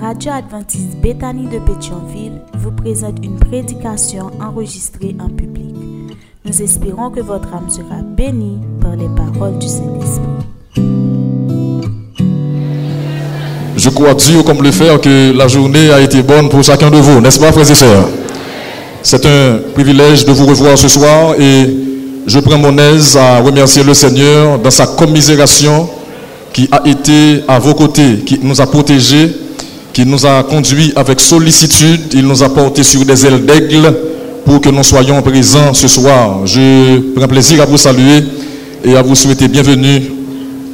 radio adventiste Bethany de Pétionville vous présente une prédication enregistrée en public. Nous espérons que votre âme sera bénie par les paroles du Saint-Esprit. Je crois Dieu comme le faire que la journée a été bonne pour chacun de vous, n'est-ce pas, frères et sœurs? C'est un privilège de vous revoir ce soir et je prends mon aise à remercier le Seigneur dans sa commisération qui a été à vos côtés, qui nous a protégés, qui nous a conduits avec sollicitude, il nous a portés sur des ailes d'aigle pour que nous soyons présents ce soir. Je prends plaisir à vous saluer et à vous souhaiter bienvenue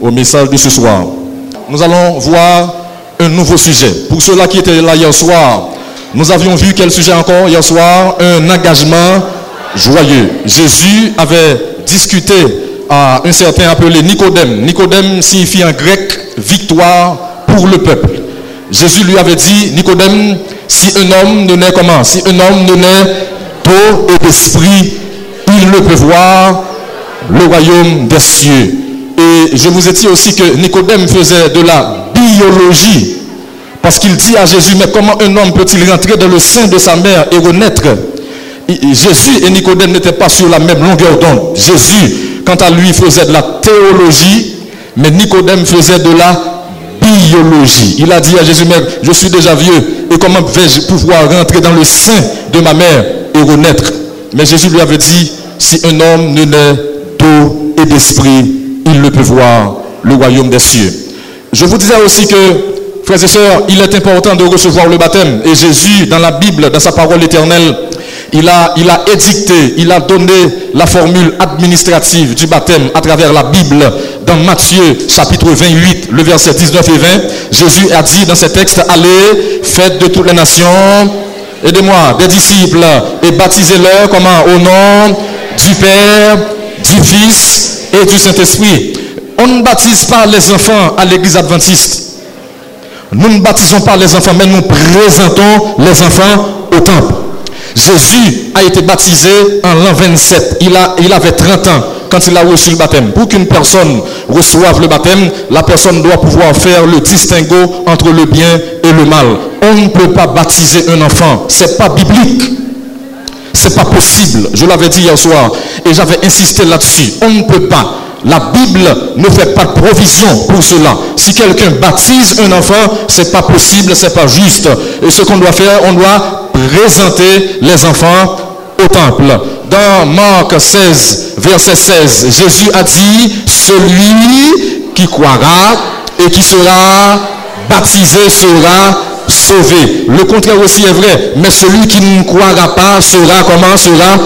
au message de ce soir. Nous allons voir un nouveau sujet. Pour ceux-là qui étaient là hier soir, nous avions vu quel sujet encore hier soir? Un engagement joyeux. Jésus avait discuté à un certain appelé Nicodème. Nicodème signifie en grec victoire pour le peuple. Jésus lui avait dit, Nicodème, si un homme ne naît comment? Si un homme ne naît d'eau et d'esprit, il ne peut voir le royaume des cieux. Et je vous ai dit aussi que Nicodème faisait de la biologie. Parce qu'il dit à Jésus, mais comment un homme peut-il rentrer dans le sein de sa mère et renaître? Jésus et Nicodème n'étaient pas sur la même longueur d'onde. Jésus, quant à lui, faisait de la théologie, mais Nicodème faisait de la Il a dit à Jésus, mais je suis déjà vieux, et comment vais-je pouvoir rentrer dans le sein de ma mère et renaître? Mais Jésus lui avait dit, si un homme ne naît d'eau et d'esprit, il ne peut voir le royaume des cieux. Je vous disais aussi que, frères et sœurs, il est important de recevoir le baptême. Et Jésus, dans la Bible, dans sa parole éternelle, il a, édicté, il a donné la formule administrative du baptême à travers la Bible. Dans Matthieu chapitre 28, le verset 19 et 20, Jésus a dit dans ce texte, allez, faites de toutes les nations, aidez-moi, des disciples, et baptisez-leur comment? Au nom du Père, du Fils et du Saint-Esprit. On ne baptise pas les enfants à l'église adventiste. Nous ne baptisons pas les enfants, mais nous présentons les enfants au temple. Jésus a été baptisé en l'an 27. Il, il avait 30 ans quand il a reçu le baptême. Pour qu'une personne reçoive le baptême, la personne doit pouvoir faire le distinguo entre le bien et le mal. On ne peut pas baptiser un enfant. C'est pas biblique. C'est pas possible. Je l'avais dit hier soir et j'avais insisté là-dessus. On ne peut pas. La Bible ne fait pas de provision pour cela. Si quelqu'un baptise un enfant, c'est pas possible, c'est pas juste. Et ce qu'on doit faire, on doit présenter les enfants au temple. Dans Marc 16, verset 16, Jésus a dit, celui qui croira et qui sera baptisé sera sauvé. Le contraire aussi est vrai, mais celui qui ne croira pas sera comment? Sera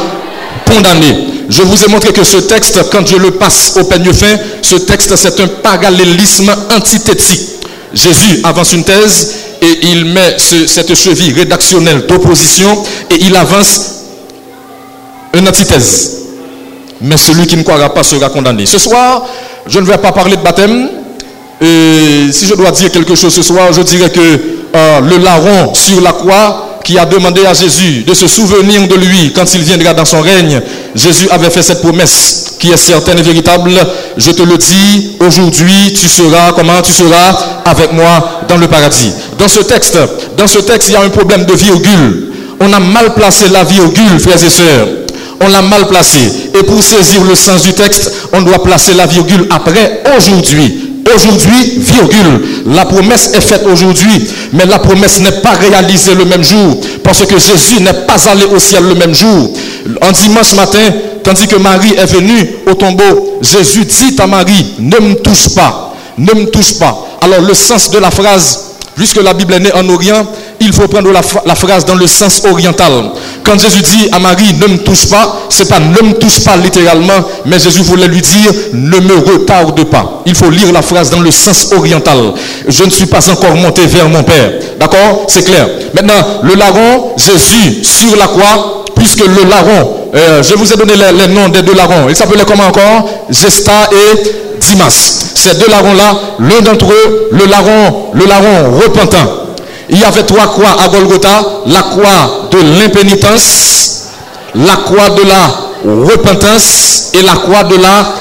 condamné. Je vous ai montré que ce texte, quand je le passe au peigne fin, ce texte c'est un parallélisme antithétique. Jésus avance une thèse et il met cette cheville rédactionnelle d'opposition et il avance une antithèse. Mais celui qui ne croira pas sera condamné. Ce soir, je ne vais pas parler de baptême. Et si je dois dire quelque chose ce soir, je dirais que euh, le larron sur la croix qui a demandé à Jésus de se souvenir de lui quand il viendra dans son règne, Jésus avait fait cette promesse qui est certaine et véritable. Je te le dis, aujourd'hui tu seras, comment tu seras avec moi dans le paradis. Dans ce texte, dans ce texte, il y a un problème de virgule. On a mal placé la virgule, frères et sœurs. On l'a mal placé. Et pour saisir le sens du texte, on doit placer la virgule après aujourd'hui. Aujourd'hui, virgule. La promesse est faite aujourd'hui, mais la promesse n'est pas réalisée le même jour, parce que Jésus n'est pas allé au ciel le même jour. En dimanche matin, tandis que Marie est venue au tombeau, Jésus dit à Marie, ne me touche pas, ne me touche pas. Alors le sens de la phrase, puisque la Bible est née en Orient, il faut prendre la, la, phrase dans le sens oriental. Quand Jésus dit à Marie, ne me touche pas, c'est pas ne me touche pas littéralement, mais Jésus voulait lui dire, ne me retarde pas. Il faut lire la phrase dans le sens oriental. Je ne suis pas encore monté vers mon Père. D'accord? C'est clair. Maintenant, le larron, Jésus, sur la croix, puisque le larron, euh, je vous ai donné les, les noms des deux larrons. Ils s'appelaient comment encore? Gesta et Dimas. Ces deux larrons-là, l'un d'entre eux, le larron, le larron repentant. Il y avait trois croix à Golgotha. La croix de l'impénitence, la croix de la repentance et la croix de la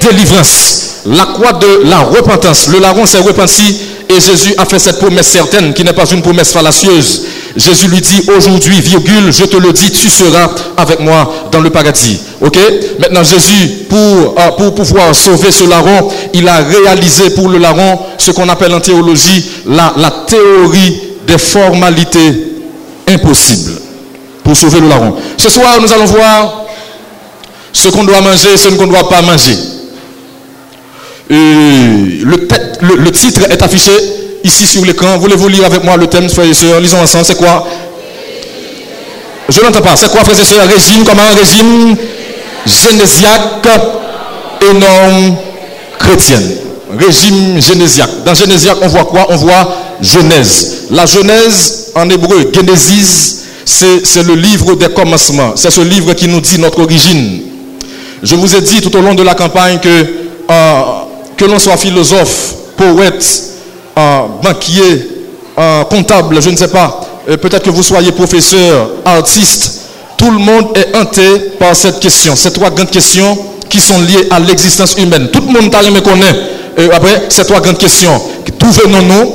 délivrance. La croix de la repentance. Le larron s'est repenti Et Jésus a fait cette promesse certaine qui n'est pas une promesse fallacieuse. Jésus lui dit aujourd'hui, virgule, je te le dis, tu seras avec moi dans le paradis. Ok? Maintenant, Jésus, pour, euh, pouvoir sauver ce larron, il a réalisé pour le larron ce qu'on appelle en théologie la théorie des formalités impossibles pour sauver le larron. Ce soir, nous allons voir ce qu'on doit manger, ce qu'on ne doit pas manger. le, titre est affiché ici sur l'écran. Voulez-vous lire avec moi le thème, frères et sœurs? Lisons ensemble. C'est quoi? Je n'entends pas. C'est quoi, frères et sœurs? Régime, comment? Régime? Génésiaque et normes chrétienne. Régime génésiaque. Dans génésiaque, on voit quoi? On voit Genèse. La Genèse, en hébreu, Genesis, c'est le livre des commencements. C'est ce livre qui nous dit notre origine. Je vous ai dit tout au long de la campagne que, euh, que l'on soit philosophe, poète, euh, banquier, euh, comptable, je ne sais pas, peut-être que vous soyez professeur, artiste, tout le monde est hanté par cette question. Ces trois grandes questions qui sont liées à l'existence humaine. Tout le monde t'a me connaît. Après, ces trois grandes questions. D'où venons-nous?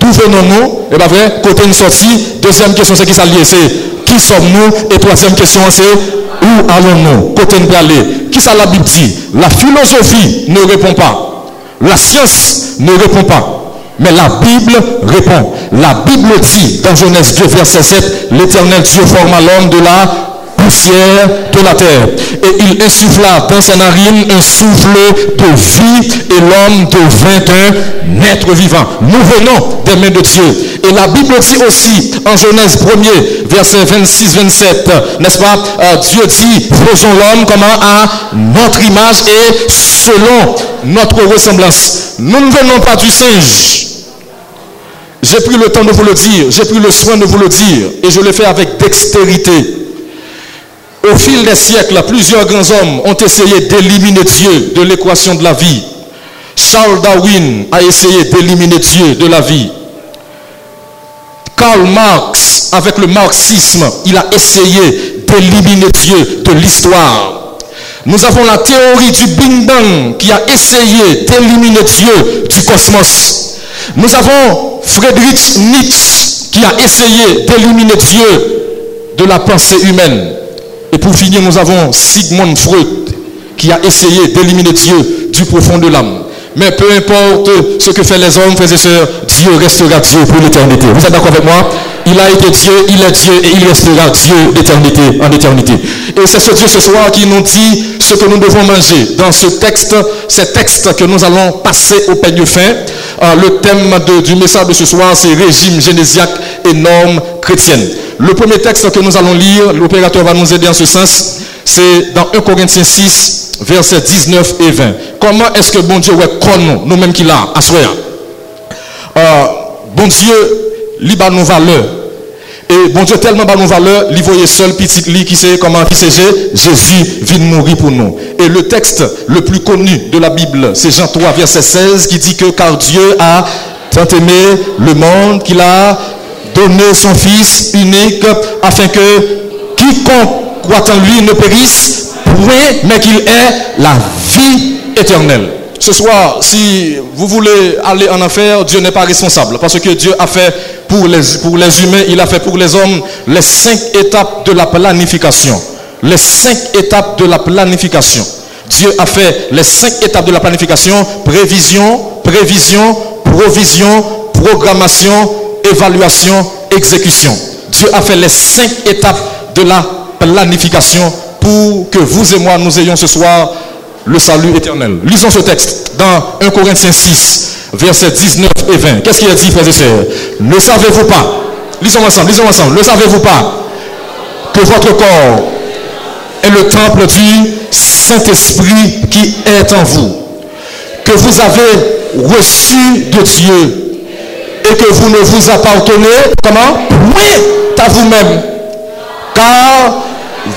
D'où venons-nous? Et bien vrai, côté une sortie. Deuxième question, c'est qui ça lié? C'est qui sommes-nous? Et troisième question, c'est où allons-nous? Côté une aller. Qui ça la Bible dit? La philosophie ne répond pas. La science ne répond pas. Mais la Bible répond. La Bible dit dans Genèse 2, verset 7, l'Éternel Dieu forma l'homme de la poussière de la terre. Et il insuffla dans sa narine un souffle de vie et l'homme devint un être vivant. Nous venons des mains de Dieu. Et la Bible dit aussi en Genèse 1er, verset 26-27, n'est-ce pas euh, Dieu dit, faisons l'homme comment à notre image et selon notre ressemblance. Nous ne venons pas du singe. J'ai pris le temps de vous le dire, j'ai pris le soin de vous le dire, et je le fais avec dextérité. Au fil des siècles, plusieurs grands hommes ont essayé d'éliminer Dieu de l'équation de la vie. Charles Darwin a essayé d'éliminer Dieu de la vie. Karl Marx, avec le marxisme, il a essayé d'éliminer Dieu de l'histoire. Nous avons la théorie du Big Bang qui a essayé d'éliminer Dieu du cosmos. Nous avons Friedrich Nietzsche qui a essayé d'éliminer Dieu de la pensée humaine. Et pour finir, nous avons Sigmund Freud qui a essayé d'éliminer Dieu du profond de l'âme. Mais peu importe ce que font les hommes, frères et sœurs, Dieu restera Dieu pour l'éternité. Vous êtes d'accord avec moi? Il a été Dieu, il est Dieu et il restera Dieu d'éternité en éternité. Et c'est ce Dieu ce soir qui nous dit ce que nous devons manger. Dans ce texte, ces textes que nous allons passer au peigne fin, euh, le thème du message de ce soir, c'est régime génésiaque et normes chrétiennes. Le premier texte que nous allons lire, l'opérateur va nous aider en ce sens, c'est dans 1 Corinthiens 6, versets 19 et 20. Comment est-ce que bon Dieu connaît nous, nous-mêmes qui l'a, à euh, Bon Dieu, il a nos valeurs. Et bon Dieu tellement bas nos valeurs, il voyait seul petit lit qui sait comment qui c'est Jésus vient mourir pour nous. Et le texte le plus connu de la Bible, c'est Jean 3 verset 16 qui dit que car Dieu a tant aimé le monde qu'il a donner son Fils unique afin que quiconque croit en lui ne périsse mais qu'il ait la vie éternelle. Ce soir, si vous voulez aller en enfer, Dieu n'est pas responsable. Parce que Dieu a fait pour les, pour les humains, il a fait pour les hommes les cinq étapes de la planification. Les cinq étapes de la planification. Dieu a fait les cinq étapes de la planification. Prévision, prévision, provision, programmation, évaluation, exécution. Dieu a fait les cinq étapes de la planification pour que vous et moi, nous ayons ce soir le salut éternel. Lisons ce texte dans 1 Corinthiens 6, versets 19 et 20. Qu'est-ce qu'il a dit, frères et sœurs? Ne savez-vous pas? Lisons ensemble, lisons ensemble. Ne savez-vous pas que votre corps est le temple du Saint-Esprit qui est en vous, que vous avez reçu de Dieu et que vous ne vous appartenez, comment? Oui, à vous-même. Car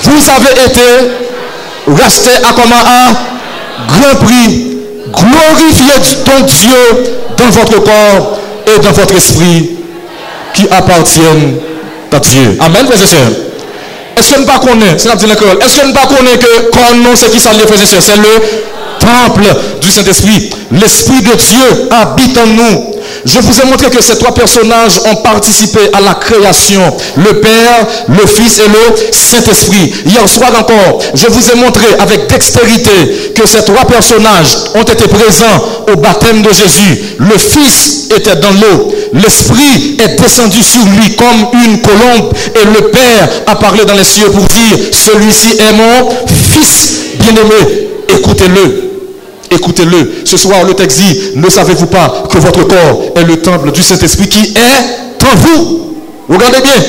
vous avez été racheté à comment? À grand prix. Glorifiez donc Dieu dans votre corps et dans votre esprit qui appartiennent à Dieu. Amen, frères et sœurs. Est-ce que nous pas connaît, c'est l'école, est-ce que nous pas connaît que quand nous, c'est qui ça, les frères et sœurs, c'est le temple du Saint-Esprit. L'Esprit de Dieu habite en nous. Je vous ai montré que ces trois personnages ont participé à la création. Le Père, le Fils et le Saint-Esprit. Hier soir encore, je vous ai montré avec dextérité que ces trois personnages ont été présents au baptême de Jésus. Le Fils était dans l'eau. L'Esprit est descendu sur lui comme une colombe. Et le Père a parlé dans les cieux pour dire, celui-ci est mon Fils bien-aimé. Écoutez-le. Écoutez-le. Ce soir, le texte dit, ne savez-vous pas que votre corps est le temple du Saint-Esprit qui est en vous? Regardez bien.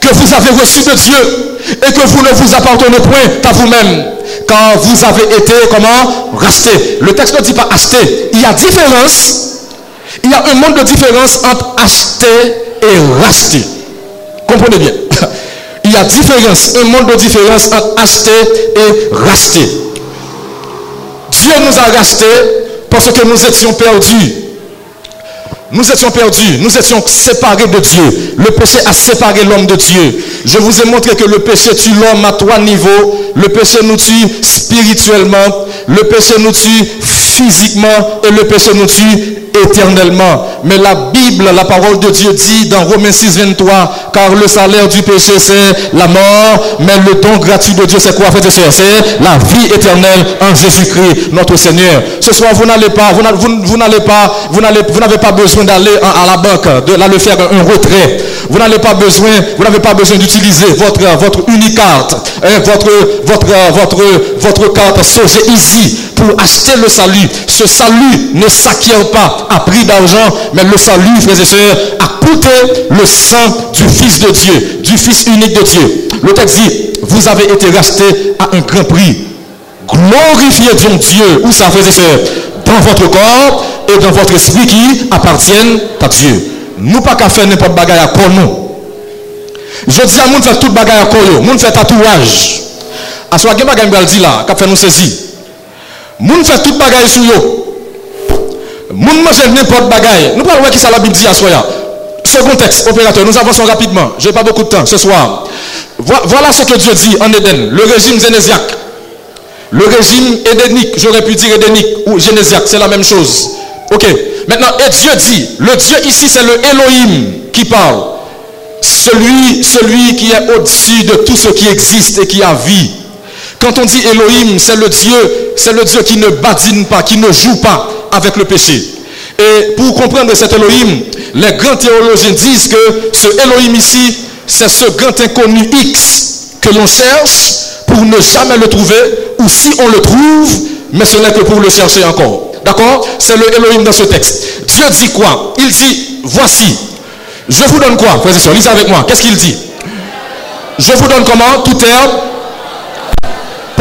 Que vous avez reçu de Dieu et que vous ne vous appartenez point à vous-même. Quand vous avez été, comment? Racheté. Le texte ne dit pas acheté. Il y a différence. Il y a un monde de différence entre acheter et racheter. Comprenez bien. Il y a différence, un monde de différence entre acheter et racheter. Dieu nous a rachetés parce que nous étions perdus. Nous étions perdus, nous étions séparés de Dieu. Le péché a séparé l'homme de Dieu. Je vous ai montré que le péché tue l'homme à trois niveaux. Le péché nous tue spirituellement, le péché nous tue physiquement et le péché nous tue éternellement. Mais la Bible, la parole de Dieu dit dans Romains 6, 23, car le salaire du péché c'est la mort, mais le don gratuit de Dieu c'est quoi, frères et C'est la vie éternelle en Jésus-Christ, notre Seigneur. Ce soir, vous n'allez pas, vous n'allez pas, vous n'avez pas besoin d'aller à la banque, de l'aller faire un retrait. Vous n'avez pas besoin, vous n'avez pas besoin d'utiliser votre, votre unique carte, hein, votre, votre, votre, votre carte Sogé ici pour acheter le salut. Ce salut ne s'acquiert pas à prix d'argent, mais le salut, frères et sœurs, a coûté le sang du Fils de Dieu, du Fils unique de Dieu. Le texte dit, vous avez été rachetés à un grand prix. Glorifiez donc Dieu, où ça, frères et sœurs, dans votre corps et dans votre esprit qui appartiennent à Dieu. Nous pas qu'à faire n'importe bagaille à nous. Je dis à moun fait tout bagaille à corps, moun fait tatouage. À ce moment là, fait nous saisir. Moun fait tout bagaille sur yo. Moun mange n'importe bagaille. Nous parlons qui ça la Bible dit à soya. Second texte, opérateur, nous avançons rapidement. Je n'ai pas beaucoup de temps ce soir. Voilà ce que Dieu dit en Éden, le régime zénésiaque. Le régime édénique, j'aurais pu dire édénique ou génésiaque, c'est la même chose. Ok. Maintenant, et Dieu dit, le Dieu ici, c'est le Elohim qui parle. Celui, celui qui est au-dessus de tout ce qui existe et qui a vie. Quand on dit Elohim, c'est le Dieu, c'est le Dieu qui ne badine pas, qui ne joue pas avec le péché. Et pour comprendre cet Elohim, les grands théologiens disent que ce Elohim ici, c'est ce grand inconnu X que l'on cherche pour ne jamais le trouver, ou si on le trouve, mais ce n'est que pour le chercher encore. D'accord? C'est le Elohim dans ce texte. Dieu dit quoi? Il dit, voici, je vous donne quoi? Frères et lisez avec moi. Qu'est-ce qu'il dit? Je vous donne comment? Tout herbe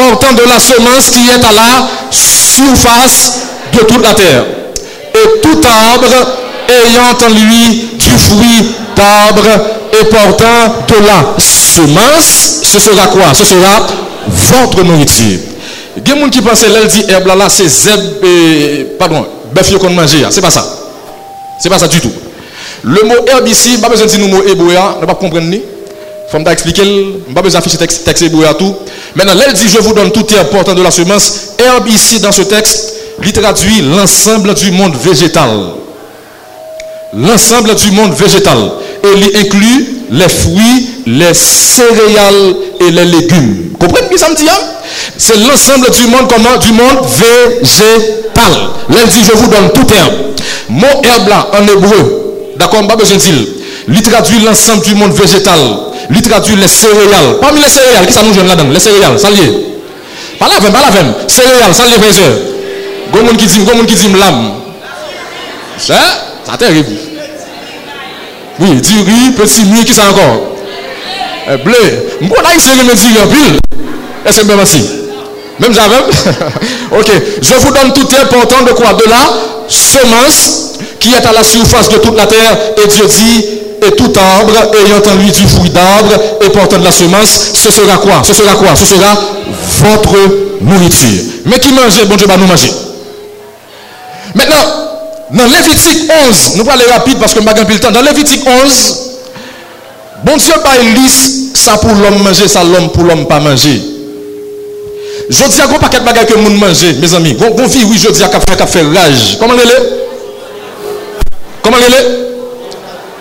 portant de la semence qui est à la surface de toute la terre. Et tout arbre ayant en lui du fruit d'arbre et portant de la semence, ce sera quoi? Ce sera votre nourriture. Il des gens qui pensent qu'elle dit herbe là, c'est zeb, pardon, bœuf qu'on mange. C'est pas ça. C'est pas ça du tout. Le mot herbe ici, pas besoin de dire le mot héboya, ne pas comprendre ni. Faut m'expliquer, pas besoin d'afficher texte, texte héboya tout. Maintenant, elle dit je vous donne tout herbe portant de la semence. Herbe ici dans ce texte, il traduit l'ensemble du monde végétal. L'ensemble du monde végétal. Et il inclut les fruits, les céréales et les légumes. Comprenez ce que ça me dit hein? C'est l'ensemble du monde comment? Du monde végétal. Là, dit, je vous donne tout herbe. Mot herbe là, en hébreu, d'accord, pas besoin de dire. Il traduit l'ensemble du monde végétal. Il traduit les céréales. Parmi les céréales, qui ça nous jeune là-dedans? Les céréales, ça lié. Pas la même, pas la même. Céréales, ça lié, Gomoun qui dit, gomoun qui dit l'âme. Ça, ça terrible. Oui, du riz, petit mieux, qui ça encore? Eh, Bleu. Moi, là, il s'est dire en pile. Est-ce que merci Même j'avais Ok. Je vous donne tout important de quoi? De la semence qui est à la surface de toute la terre. Et Dieu dit, et tout arbre ayant en lui du fruit d'arbre et portant de la semence, ce sera quoi? Ce sera quoi? Ce sera votre nourriture. Mais qui mange, bon Dieu va nous manger. Maintenant, dans Lévitique 11, nous aller rapide parce que je n'ai le temps. Dans Lévitique 11, bon Dieu une liste, ça pour l'homme manger, ça l'homme pour l'homme pas manger. Je dis à quoi paquet de bagages que monde manger, mes amis. Bon, vie, oui, je dis à faire faire rage. Comment elle est? Comment il est?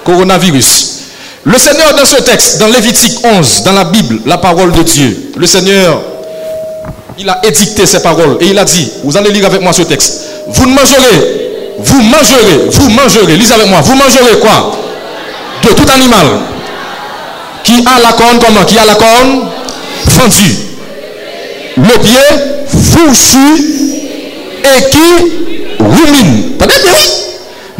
Coronavirus. Le Seigneur, dans ce texte, dans Lévitique 11, dans la Bible, la parole de Dieu, le Seigneur, il a édicté ces paroles et il a dit, vous allez lire avec moi ce texte, vous ne mangerez, vous mangerez, vous mangerez, lisez avec moi, vous mangerez quoi? De tout animal qui a la corne comment? Qui a la corne? Fendue. Le pied fourchu et qui rumine.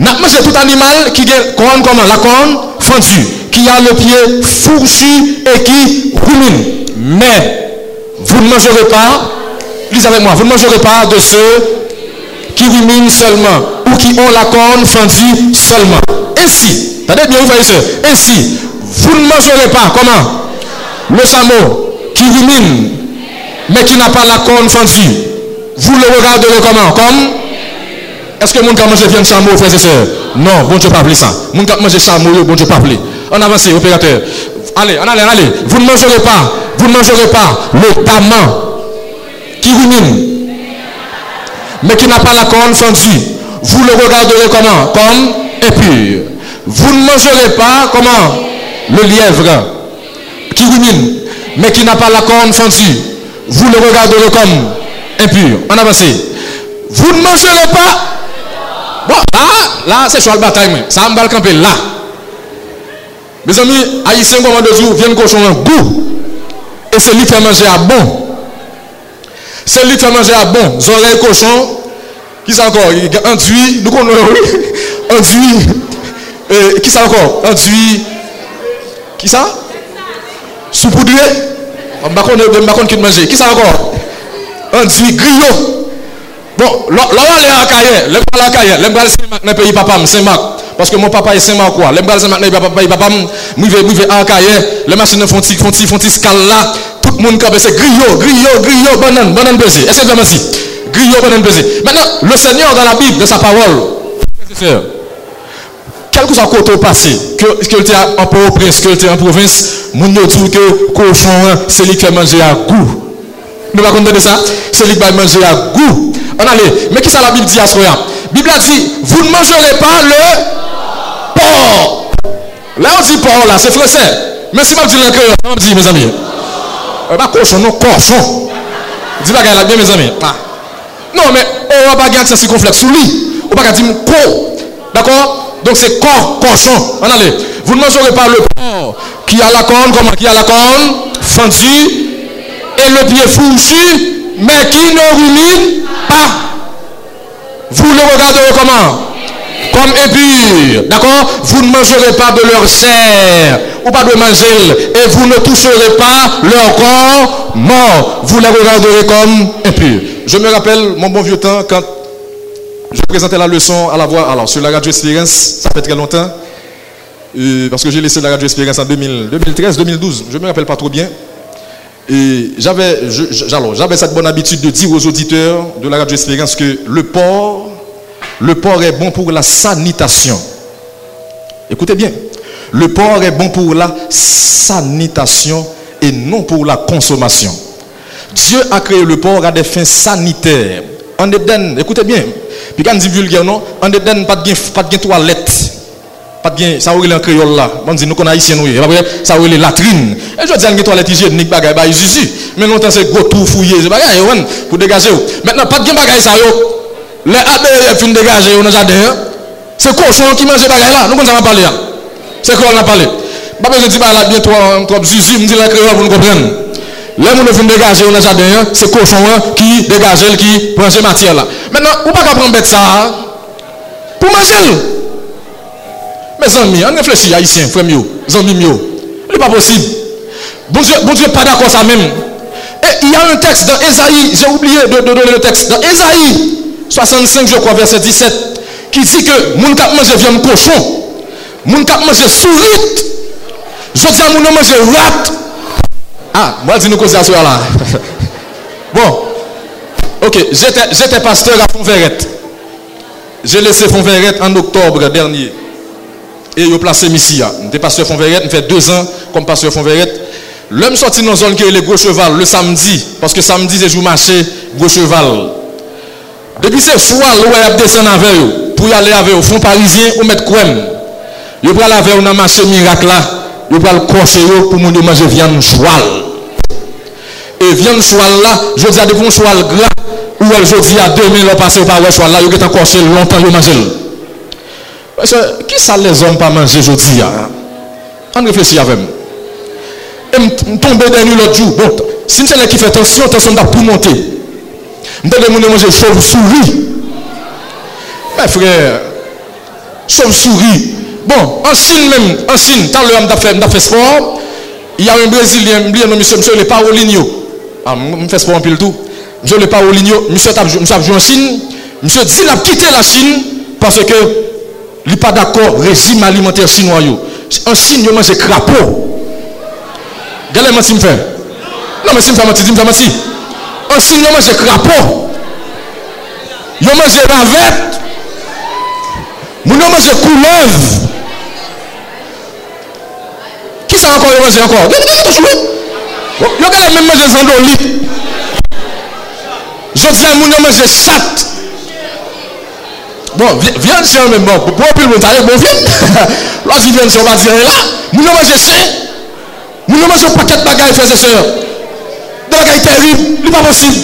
Mangé tout animal qui a corne comment La corne fendue qui a le pied fourchu et qui rumine. Mais vous ne mangerez pas, lisez avec moi, vous ne mangerez pas de ceux qui ruminent seulement ou qui ont la corne fendue seulement. Ainsi, t'as bien, vous voyez Ainsi, vous ne mangerez pas, comment? Le samo qui rumine, mais qui n'a pas la corne fendue. Vous le regarderez comment? Comme Est-ce que mon qui mange viande chameau, frères et sœurs Non, bon Dieu pas ça. Mon qui mange chameau, bon Dieu pas On avance, opérateur. Allez, allez, allez. Vous ne mangerez pas, vous ne mangerez pas le taman qui rumine, mais qui n'a pas la corne fendue. Vous le regarderez comment? Comme impur. Vous ne mangerez pas comment? Le lièvre qui rumine, mais qui n'a pas la corne fendue. Vous le regarderez comme impur. On avance. Vous ne mangerez pas. Là, là, c'est sur le bataille. Ça va me camper là. Mes amis, haïtiens, comment de jour, viennent cochon un goût. Et c'est lui qui fait manger à bon. C'est lui qui fait manger à bon. Oreilles cochon. Qui c'est encore? Enduit. Nous connaissons. Enduit. Euh, qui c'est encore? Enduit. Qui ça? Saupoudré. Je ne sais pas qui manger. Qui ça encore? Enduit griot. Bon, là, on est à Cahier. Là, on est à Cahier. Là, on est à pays papa, Saint-Marc. Parce que mon papa est Saint-Marc. Là, on est à Saint-Marc, papa, papa, je vais à. Les machines font font font font là. Tout le monde c'est griot, griot, griot, banane, banane pesée. Est-ce que vous avez Griot, banane pesée. Maintenant, le Seigneur dans la Bible, dans sa parole, quel que soit côté passé, que, que tu en Port-au-Prince, que tu en province, mon dit que cochon, hein, c'est lui qui fait manger à goût. Nous va de ça C'est lui qui va manger à goût. On allait. Mais qui ça la Bible dit à ce moment La Bible a dit, vous ne mangerez pas le porc. Là on dit porc là, c'est français. Mais si je dis le on dit mes amis. Pas bah, cochon, non, cochon. Dis pas là bien mes amis. Ah. Non mais on va pas garder ça circonflexe sous lui. On va pas dire co. D'accord? Donc c'est corps, cochon. On allez. Vous ne mangerez pas le porc qui a la corne, comment? Qui a la corne? Fendue et le pied fourchu, mais qui ne rumine pas. Vous le regarderez comment? Comme épure. D'accord? Vous ne mangerez pas de leur chair ou pas de manger et vous ne toucherez pas leur corps mort. Vous les regarderez comme impurs. Je me rappelle mon bon vieux temps quand je présentais la leçon à la voix, alors sur la radio Experience, ça fait très longtemps, euh, parce que j'ai laissé la radio Experience en 2013, 2012, je ne me rappelle pas trop bien. Et j'avais, cette bonne habitude de dire aux auditeurs de la radio Experience que le porc, le porc est bon pour la sanitation. Écoutez bien, le porc est bon pour la sanitation et non pour la consommation. Dieu a créé le porc à des fins sanitaires. En écoutez bien, puis quand on dit non, en Eden, pas de, pas de toilette. Pas de ça aurait en créole là. On dit nous qu'on haïtien nous, ça aurait les latrines. Et je dis une toilette hygiénique bagay ba ici. Mais longtemps c'est gros tout fouillé, c'est bagay pour dégager. Maintenant pas de bagay ça yo. Les abeilles fin dégager dans jardin. Hein. C'est cochon qui mange bagay là. Nous qu'on ça parler. C'est quoi on a parlé. Pas besoin de dire là bien trop trop zizi, me dit la créole. Les gens qui dégager dans le jardin, hein, c'est cochon hein, qui dégage, qui prend ces matières là. Maintenant, on ne peut pas ça hein, pour manger. Mes amis, on réfléchit, haïtiens, frères amis mieux. Ce n'est pas possible. Bon Dieu, bon Dieu pas d'accord ça même. Et il y a un texte dans Esaïe, j'ai oublié de, donner le texte, dans Esaïe 65, je crois, verset 17, qui dit que mon cap mange viande cochon, mon cap mange souris, je dis à mon manger rat, ah, moi, dis nous causer à là. bon. Ok, j'étais pasteur à Fonverrette. J'ai laissé Fonverrette en octobre dernier. Et j'ai placé Missia. J'étais pasteur Fonverrette, j'ai fait deux ans comme pasteur Fonverrette. L'homme sorti dans une zone qui est le gros cheval le samedi. Parce que samedi, c'est jour marché, gros cheval. Depuis ce soir, l'eau a descendu avec eux. pour y aller avec au fond parisien ou mettre quoi Yo pral avec un marché miracle là, yo pral cocher yo pour moun manger viande choual. Et viande choual là, je dis à des bons choual gras ou elle je dis à 2000 on passe par ouais choual là, yo get coché longtemps yo manger. Qui ça les hommes pas manger aujourd'hui hein? On réfléchit avec moi. Me tomber dans l'autre jour. Bon, si c'est qui fait attention, attention d'à pour monter. Je me manger chauve-souris. Mes frères, chauve-souris. Bon, en Chine même, en Chine, tant le fait, fait sport, il y a un Brésilien, je monsieur, monsieur le Paulinho. Ah, je fais sport en pile tout. Monsieur le Paulinho, monsieur a joué en Chine. Monsieur dit a quitté la Chine parce que li pa d'akor rejim alimenter sinwa yo. An sin yo manje krapo. Gale man si m fè? Nan men si m fè mati, di m fè mati. An sin yo manje krapo. Yo manje ravet. Moun yo manje koulev. Ki sa ankor yo manje ankor? Gale manje toujou. Yo gale men manje zando lit. Jodi an moun yo manje chat. Bon, viens c'est même bon. Pour le taille bon viens. Lorsqu'il vient sur va dire là, moun mange sain. Moun mange un paquet de bagages frères et sœurs. Des bagages terribles, il n'est pas possible.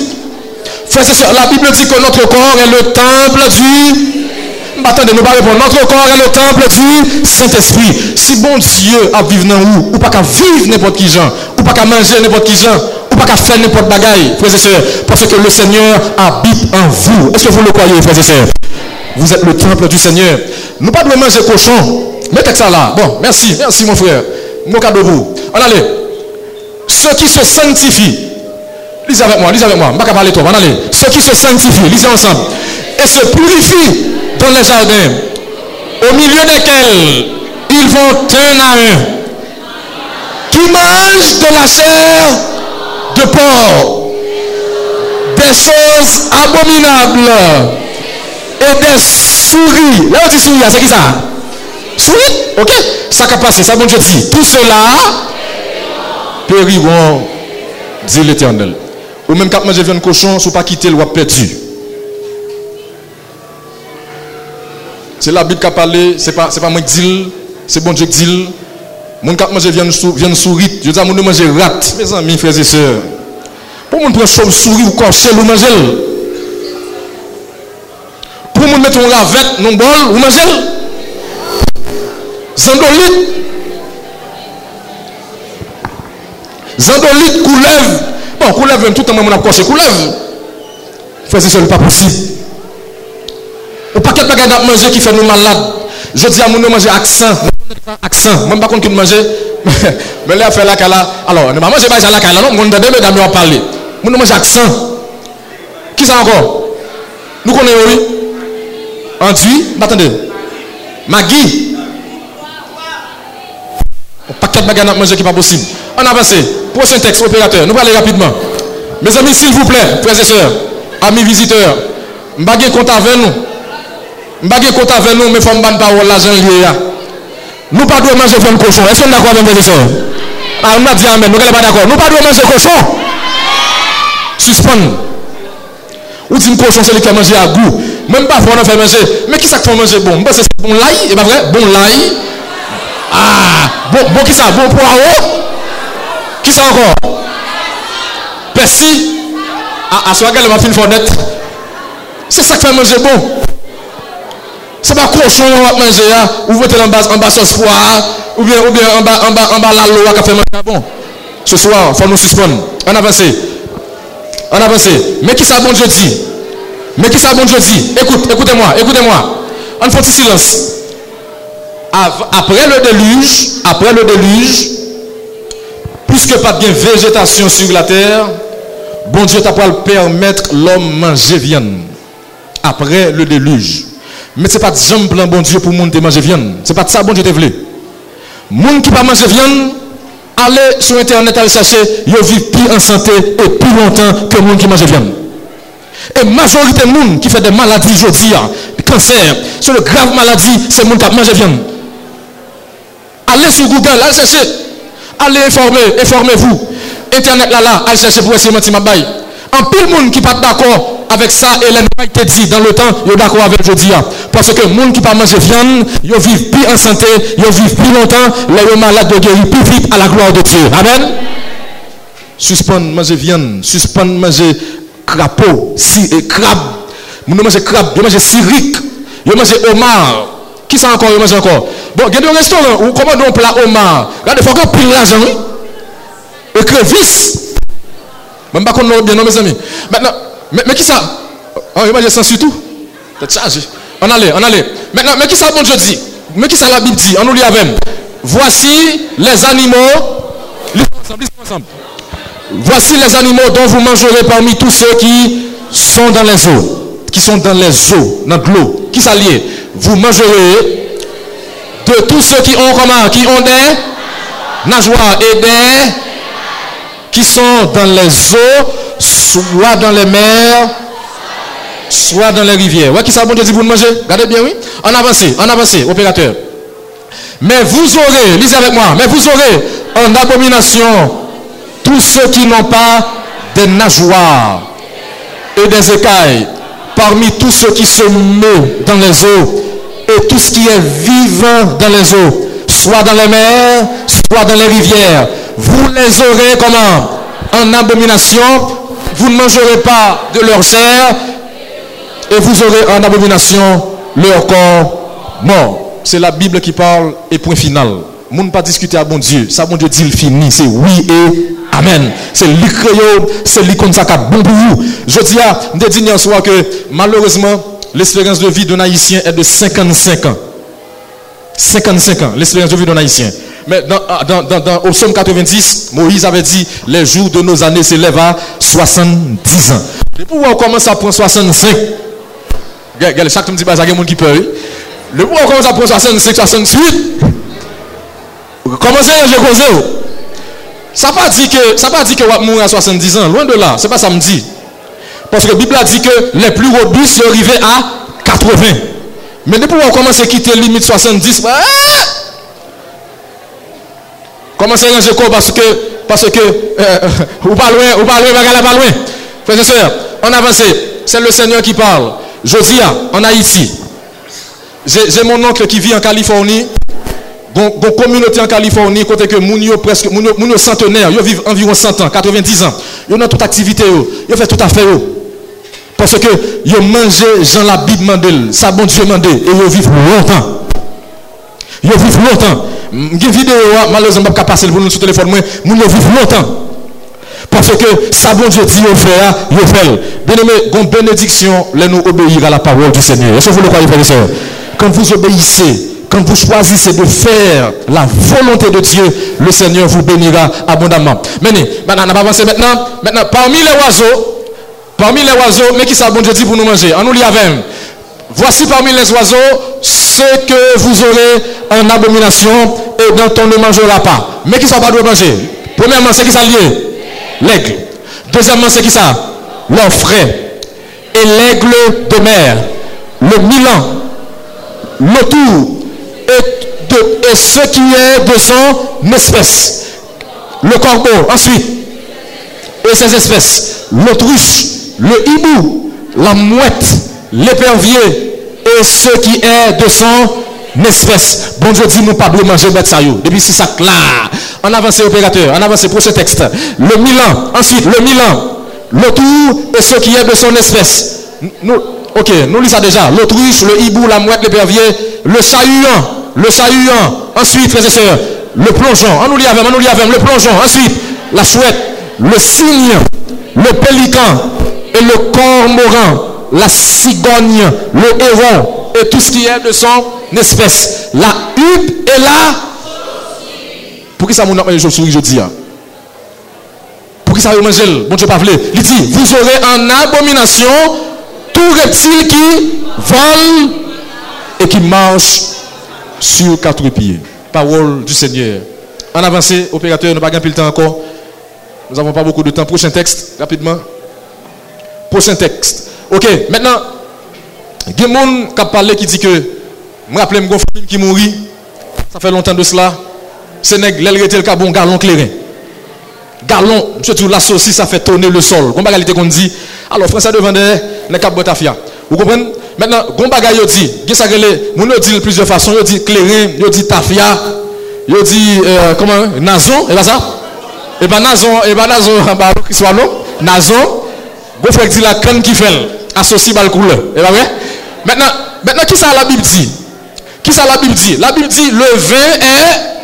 Frères et sœurs, la Bible dit que notre corps est le temple du attendez, nous pas répondre. Notre corps est le temple du Saint-Esprit. Si bon Dieu a vivre dans où, ou pas qu'à vivre n'importe qui gens, ou pas qu'à manger n'importe qui gens, ou pas qu'à faire n'importe bagaille, frères et sœurs, parce que le Seigneur habite en vous. Est-ce que vous le croyez, frères et sœurs Vous êtes le temple du Seigneur. Nous pas de manger cochon. Mettez ça là. Bon, merci, merci mon frère. Mon cadeau vous. On allez. Ceux qui se sanctifient, lisez avec moi, lisez avec moi. Je parler toi. On allez. Ceux qui se sanctifient, lisez ensemble. Et se purifient dans les jardins, au milieu desquels ils vont un à un, qui mangent de la chair de porc, des choses abominables et des souris. Là, on dit souris, c'est qui ça? Souris? Ok Ça a passé, ça bon Dieu dit. Tout cela périront, dit l'éternel. Ou même quand manger viande cochon, si pas quitter le perdu. C'est la Bible qui a parlé, ce n'est pas, moi qui dis, c'est bon Dieu qui dit. Mon cap manger viande sourire, je dis à mon manger rat, mes amis, frères et sœurs. Pour mon prendre chauve-souris ou cocher ou manger. Pour mon mettre un ravette, non bol, ou manger. Zandolite. Zandolite, couleuvre. Bon, couleuvre, même tout le on a coché couleuvre. Frères et sœurs, ce n'est pas possible. Ou pas qu'elle pas manger qui fait nous malades. Je dis à mon manger accent. Accent. Même pas qui manger. Mais là, fait la cala. Alors, ne pas manger pas la cala. Non, mon dame, mesdames, on parler. Mon manger accent. Qui ça encore? Nous connaissons, oui. Anduit. Attendez. Magui. Pas qu'elle pas manger qui pas possible. On avance. Prochain texte, opérateur. Nous parlons rapidement. Mes amis, s'il vous plaît, frères et sœurs, amis visiteurs, je compte avec nous. Mbagé compte avec nous, mais il faut me parole l'argent lié. Nous pas devons manger viande cochon. Est-ce qu'on est d'accord avec mes frères Ah, on a dit amen. Nous ne sommes pas d'accord. Nous pas devons manger cochon. Suspend. Ou di m kochon se li ke manje a gou. Mwen pa fwa nan fè manje. Mwen ki sa k fwa manje bon? Mwen se se bon lai? E ba vre? Bon lai? Ah! Bon, bon ki sa? Bon po a ou? Ki sa ankon? Persi? A, a so a gale ma fin fwa net. Se sa k fwa manje bon? Se ba kochon yon wap manje ya? Ou vwete lan bas, an bas sos po a? Ou bien, ou bien, an ba, an ba, an ba la lo wak a fwa manje a bon? Se swa, fwa nou suspon. An avanse. On avance. Mais qui ça bon Dieu dit? Mais qui ça bon Dieu dit? Écoute, écoutez-moi, écoutez-moi. On fait un silence. Après le déluge, après le déluge, puisque pas de végétation sur la terre, bon Dieu t'a pas permettre l'homme manger viande. Après le déluge. Mais ce n'est pas de jambes bon Dieu pour monde de manger viande. Ce n'est pas de ça bon Dieu te voulait. Monde qui pas manger viande, allez sur internet aller chercher, ils vivent plus en santé et plus longtemps que monde qui mange viande. Et majorité de monde qui fait des maladies aujourd'hui, des cancers, sur le grave maladie, c'est monde qui mange viande. Allez sur Google, allez chercher. Allez informer, informez-vous. Internet là là, allez chercher pour essayer de mentir En pile monde qui pas d'accord avec ça et l'ennemi été dit dans le temps, il est d'accord avec jeudi. hein. Parce que monde qui pas manger viande, ils vivent plus en santé, ils vivent plus longtemps, les malades de guérir plus vite à la gloire de Dieu. Amen. Suspendre manger viande, suspendre manger crapaud, si et crabe. Vous manger crabe, vous manger siric, vous manger homard. Qui ça encore, vous manger encore? Bon, il y a des restaurants où commande un plat homard. Regardez, il faut qu'on pile l'argent. Et. Même pas qu'on bien, non, mes amis. Maintenant, mais, qui ça? Oh, surtout. T'es chargé. On allait, on allait. Maintenant, mais qui ça, bon Dieu dit Mais qui ça, la Bible dit? On nous lit avec. Voici les animaux. Lisons ensemble, lisons ensemble. Voici les animaux dont vous mangerez parmi tous ceux qui sont dans les eaux. Qui sont dans les eaux, dans l'eau. Qui s'allient Vous mangerez de tous ceux qui ont comment? Qui ont des nageoires et des qui sont dans les eaux, soit dans les mers, soit dans les rivières. Ouais, qui ça bon Dieu dit pour Regardez bien, oui. En avance, en avance, opérateur. Mais vous aurez, lisez avec moi, mais vous aurez en abomination tous ceux qui n'ont pas des nageoires et des écailles parmi tous ceux qui se meuvent dans les eaux et tout ce qui est vivant dans les eaux, soit dans les mers, soit dans les rivières. Vous les aurez comment En abomination. Vous ne mangerez pas de leur chair et vous aurez en abomination leur corps mort. C'est la Bible qui parle et point final. Moun pas discuter à bon Dieu. Ça, bon Dieu dit, il finit. C'est oui et Amen. C'est lui c'est lui comme ça bon pour vous. Je dis à, je dis hier soir que malheureusement, l'espérance de vie d'un haïtien est de 55 ans. 55 ans, l'espérance de vie d'un haïtien. Mais dans, dans, au psaume 90, Moïse avait dit les jours de nos années s'élèvent à 70 ans. Depuis où on commence à prendre 65, regardez, chaque temps dit, il y a gens qui peuvent. Le où on commence à prendre 65, 68, commencez à causer. Ça pas dit que ça pas dit que va mourir à 70 ans, loin de là, c'est pas ça me dit. Parce que la Bible a dit que les plus robustes sont arrivés à 80. Mais depuis qu'on commence à quitter la limite 70, ah! Commencez à ranger quoi parce que parce que euh, ou pas loin, ou pas loin, pas loin. Frères et sœurs, on avance. C'est le Seigneur qui parle. Josia, en Haïti. J'ai mon oncle qui vit en Californie. Une communauté en Californie, côté que moun yo presque, moun yo, moun yo centenaire, ils vivent environ 100 ans, 90 ans. Ils ont toute activité, ils font tout à fait. Parce que ils mangent, Jean la Bible ça bon Dieu mandé, et ils vivent longtemps. Ils vivent longtemps. Une vidéo, malheureusement, pas passer pour nous sur le téléphone, mais ils vivent longtemps. Parce que ça bon Dieu dit, il fait, il fait. Bien aimé, une bénédiction, les nous obéir à la parole du Seigneur. Est-ce que vous le croyez, frère et Quand vous obéissez, quand vous choisissez de faire la volonté de Dieu, le Seigneur vous bénira abondamment. Maintenant, on va avancer maintenant. Maintenant, parmi les oiseaux, parmi les oiseaux, mais qui ça bon Dieu dit pour nous manger? On nous lit avec. Voici parmi les oiseaux ceux que vous aurez en abomination et dont on ne mangera pas. Mais qui ça pas de manger? Premièrement, c'est qui ça lié? L'aigle. Deuxièmement, c'est qui ça? L'orfraie. Et l'aigle de mer. Le milan. Le tour et, et ce qui est de son espèce. Le corbeau, ensuite, et ses espèces. L'autruche, le hibou, la mouette, l'épervier et ce qui est de son espèce. Bon Dieu dit, nous pas de manger bête ça Depuis c'est ça là. En avance opérateur, en avance pour ce texte. Le Milan, ensuite le Milan, l'autour et ce qui est de son espèce. Nous, ok, nous lisons déjà. L'autruche, le hibou, la mouette, l'épervier, le sahuant, le sahuant, ensuite, frères et sœurs, le plongeon, on nous lit avec, on nous lit avec, le plongeon, ensuite, la chouette, le cygne, le pélican. Et le cormoran, la cigogne, le héron et tout ce qui est de son espèce. La huppe et la. Pour qui ça mon appelle chauve-souris, je dis Pour qui ça veut manger Bon Dieu, pas Il dit Vous aurez en abomination tout reptile qui vole et qui marche sur quatre pieds. Parole du Seigneur. En avancé, opérateur, nous n'avons pas le temps encore. Nous n'avons pas beaucoup de temps. Prochain texte, rapidement. Prochain texte. Ok, maintenant, il y a des gens qui parlé qui dit que, je me rappelle, mon famille qui mourit, ça fait longtemps de cela. C'est nègre, l'elle était le bon galon clairin. galon, monsieur tout la saucisse ça fait tourner le sol. Bagay qu'on dit. Alors français devant cap botafia. Vous comprenez? Maintenant, gon bagay yo dit, gen yo dit plusieurs façons, yo dit clairin, yo dit tafia, yo dit euh, comment? Nazon, et pas ça? Et ben nazon, et ben nazon bah qui soit nazon, go frère dit la canne qui fait associé couleur. Et pas vrai? Maintenant, maintenant qui ça la Bible dit? Qui ça la Bible dit? La Bible dit le vin est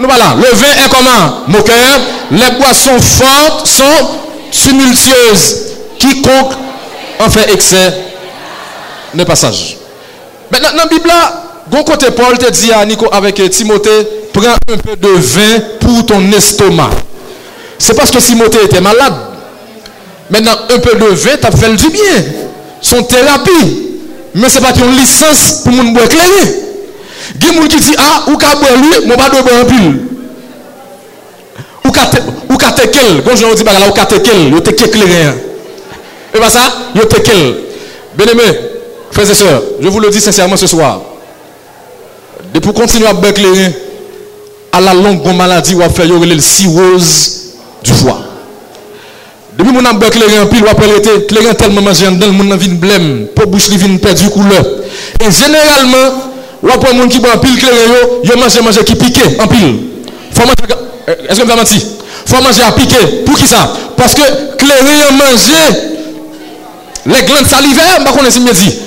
nous voilà. Le vin est comment? Moqueur. Les boissons fortes sont tumultueuses. Quiconque en fait excès n'est pas sage. Maintenant, dans la Bible, bon côté Paul te dit à Nico avec Timothée, prends un peu de vin pour ton estomac. C'est parce que Timothée était malade. Maintenant, un peu de vin, t'as fait du bien. Son thérapie. Mais ce n'est pas une licence pour mon boire éclairé. Il y a des gens qui disent Ah, ou ka boire lui, mon pas de boire en pile. Ou ou ka tekel, quand je dis bagala ou ka tekel, yo te éclairé. Et pas ça, yo tekel. Bien-aimé, frères et sœurs, je vous le dis sincèrement ce soir. De pour continuer à boire à la longue maladie, ou à faire le cirrhose du foie. Depuis mon âme éclairé en pile, après l'été, éclairé tellement mangé dans le monde, vient blême, pour bouche li vient perdu couleur. Et généralement, ou après monde qui boit en pile éclairé, yo mange manger qui piqué en pile. Manger est-ce que vous avez menti? Faut manger à piquer. Pour qui ça? Parce que éclairé manger les glandes salivaires, pas si dit.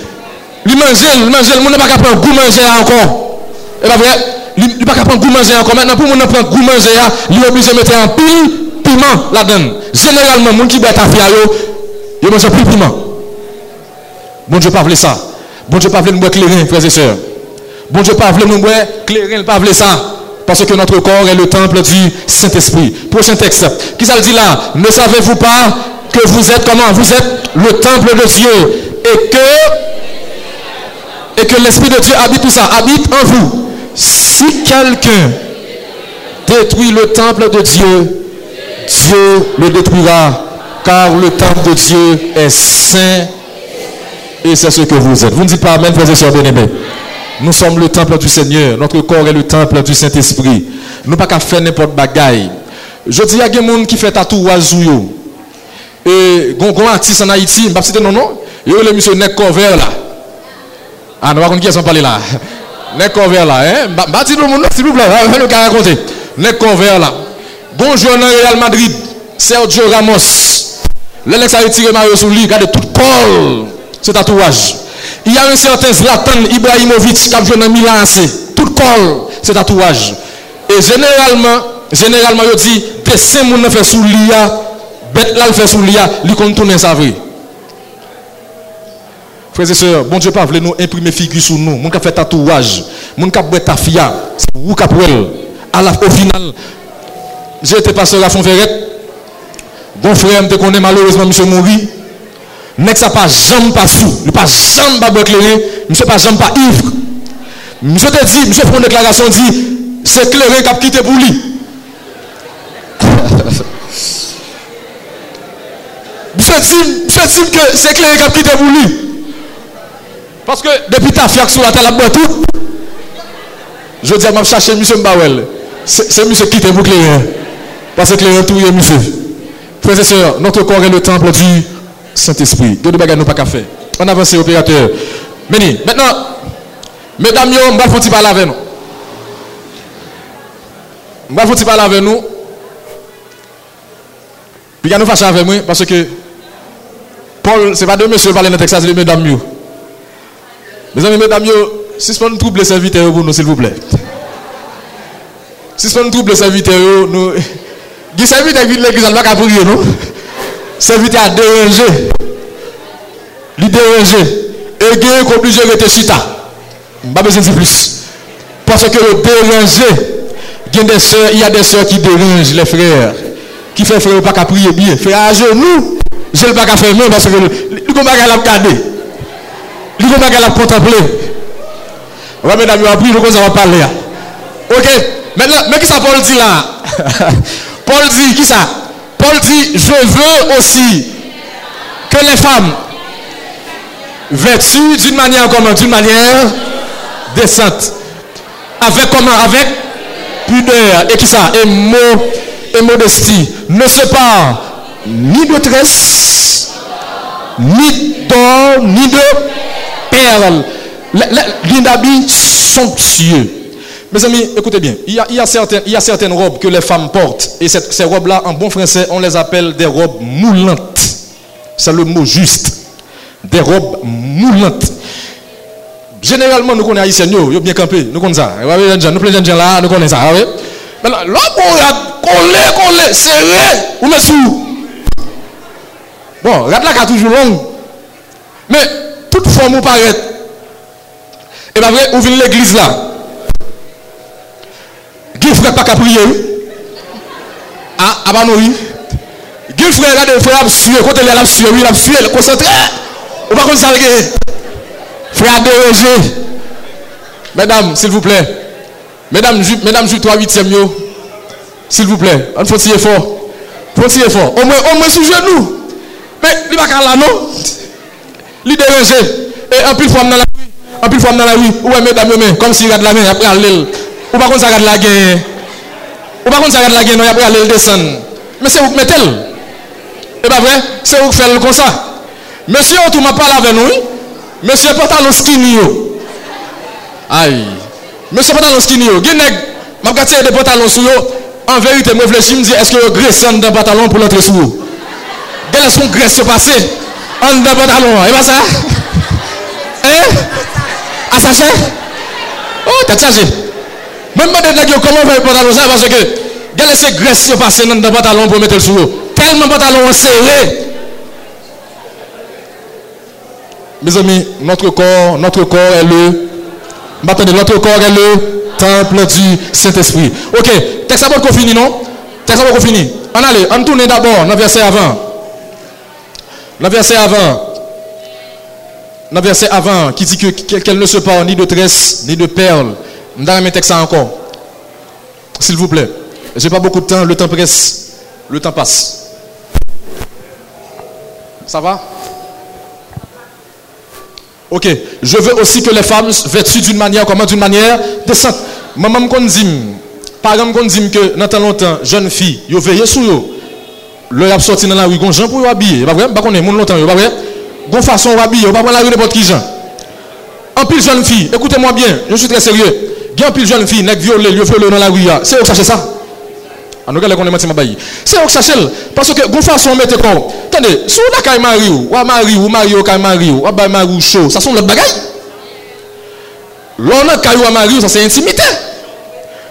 Il mange, il mange, le monde n'a pas prendre goût manger encore. Et pas vrai? Il pas prendre goût manger encore. Maintenant, pour mon prendre goût manger, il est obligé de mettre un pile piment là-dedans. Généralement, les gens qui boivent ta fiayo, ils mangent plus piment. Bon Dieu, pas ça. Bon Dieu, pas nous boire clairin, frères et sœurs. Bon Dieu, pas nous boire clairin, pas ça. Parce que notre corps est le temple du Saint-Esprit. Prochain texte. Qui ça le dit là? Ne savez-vous pas que vous êtes comment? Vous êtes le temple de Dieu. Et que et que l'Esprit de Dieu habite tout ça, habite en vous. Si quelqu'un détruit le temple de Dieu, Dieu le détruira, car le temple de Dieu est saint et c'est ce que vous êtes. Vous ne dites pas Amen, frères et sœurs bien-aimés. Nous sommes le temple du Seigneur. Notre corps est le temple du Saint-Esprit. Nous pas qu'à faire n'importe bagaille. Je dis, des gens qui font tatouage Et gon artiste en Haïti, je ne sais pas non non. Il y a le monsieur Nek là. Ah, nous va qui sont parlé là? Nek là, hein? Bah dis le monde s'il vous plaît, va le raconter. Nek là. Bon joueur Real Madrid, Sergio Ramos. L'Alex a retiré Mario sur lui, regardez tout col. Ce tatouage. Il y a un certain Zlatan Ibrahimovic qui a joué dans Milan AC. Tout col, c'est tatouage. Et généralement, généralement, il dit, dessin moun fait sous l'IA, bête là fait sous l'IA, il compte tourner sa vie. Frères et sœurs, bon Dieu pas voulu nous imprimer figure sur nous. Moun qui fait tatouage, moun qui a ta fia, c'est vous qui À la, au final, j'étais pasteur à Fonferrette. Bon frère, je connais malheureusement, monsieur Mouri. Nek sa pas jamais pas fou, il pas jamais pas éclairé, monsieur pas jamais pas ivre. Monsieur te dit, monsieur prend une déclaration, dit, c'est éclairé qui quitté pour lui. monsieur dit, monsieur dit que c'est éclairé qui quitté pour lui. Parce que depuis ta fiac sur la tête, la tout. Je dis, je vais chercher monsieur Mbawel. C'est monsieur qui était pour éclairé. Parce que éclairé tout est monsieur. Frères et sœurs, notre corps est le temple du Saint-Esprit. Deux de pas qu'à faire. On avance, opérateur. Maintenant, mesdames, on va faire parler avec nous. On va faire parler avec nous. Puis nous fâcher avec moi parce que Paul, ce n'est pas deux messieurs parler dans le texte, c'est les mesdames. Mes amis, mesdames, pas trouble les serviteurs pour nous, s'il vous plaît. Pas trouble les serviteurs, nous. Gi servite vide l'eglise an baka pou yon nou. Servite a deranje. Li deranje. E gen kon oblige rete sita. Mba beze di plus. Parce que le deranje, gen de sœurs, y a de sœurs qui dérangent les frères. Qui fait frère baka prier bien. Frère a genou. Je le baka faire non parce que li kon baka la gade. Li kon baka la contemple. Ouais, mesdames, vous appris, nous, on va parler. Ok, maintenant, mais qui ça Paul dit là? Paul dit, qui ça? Paul dit, je veux aussi que les femmes vêtues d'une manière comment D'une manière décente. Avec comment Avec pudeur. Et qui ça? Et mot. et modestie ne se parle ni de tresse, ni d'or, ni de perles. L'habit somptueux. Mes amis, écoutez bien. Il y, a, a certaines, a robes que les femmes portent. Et ces robes-là, en bon français, on les appelle des robes moulantes. C'est le mot juste. Des robes moulantes. Généralement, nous connaissons haïtiens, nous, bien campé, nous connaissons ça. Nous plein gens là, nous connaissons ça. Maintenant, l'homme, on a collé, collé, serré, ou met sous. Bon, regarde là, qui toujours long. Mais, toute forme, vous paraît. Et bien, vrai, vous venez l'église là? Gil frère pas qu'à prier. Ah, ah avant nous. Gil frère là, des frères à suer. Quand il est là, suer, il a suer, il est concentré. On va comme ça avec Frère DOG. Mesdames, s'il vous plaît. Mesdames, mesdames, jupe 3 8e yo. S'il vous plaît, on faut tirer fort. Faut tirer fort. Au moins, au moins sur genou. Mais il va pas là non. Il dérange. Et en plus fois dans la rue, en plus fois dans la rue, ouais mesdames, comme s'il regarde la main après aller Ou pa kon sa gade la gen, ou pa kon sa gade la gen nou yapre alel desen. Men se ouk metel. E ba vre, se ouk fel kon sa. Monsie ou tou ma pala ven nou, monsie portan nou skini yo. Ay, monsie portan nou skini yo. Gen neg, map gati e de portan nou sou yo, an verite mwen fleshi mdi eske yo gresan den portan nou pou lantre sou yo. Gen eske yon gres se pase, an den portan nou an, e ba sa? E? A sa chè? Ou, te chaje? Même pas de comment faire pantalon ça parce que quelle est-ce que graisse se passer dans pantalon pour mettre sous yo? Tellement pantalon serré. Mes amis, notre corps, notre corps est le. Attendez, notre corps est le temple du Saint-Esprit. Ok, texte à qu'on finit, non? Texte à qu'on finit. On allez, on tourne d'abord dans le verset avant. Le verset avant. Le verset avant qui dit qu'elle ne se parle ni de tresse ni de perles. On va mettre ça encore. S'il vous plaît. J'ai pas beaucoup de temps, le temps presse. Le temps passe. Ça va? Ok, je veux aussi que les femmes vêtues d'une manière, comment d'une manière décente. Maman me dit, par exemple, me dit que dans tant longtemps, jeune fille, yo veillez sur eux. Le a sorti dans la rue, gon gens pour habiller, pas vrai, pas connaît mon longtemps, pas vrai? Façon habiller, pas la rue n'importe qui gens. En pile jeune fille, écoutez-moi bien, je suis très sérieux. Un pile jeune fille, nèg violé, yo violé dans la rue, c'est où cherchez ça en nous qu'on est ma baille. C'est au chercher parce que gon façon mettre quoi? Attendez, si on a kay mari ou mari ou mari ou kay mari ou ba mari chaud, ça sont le bagaille. L'on a kay ou mari ça c'est intimité.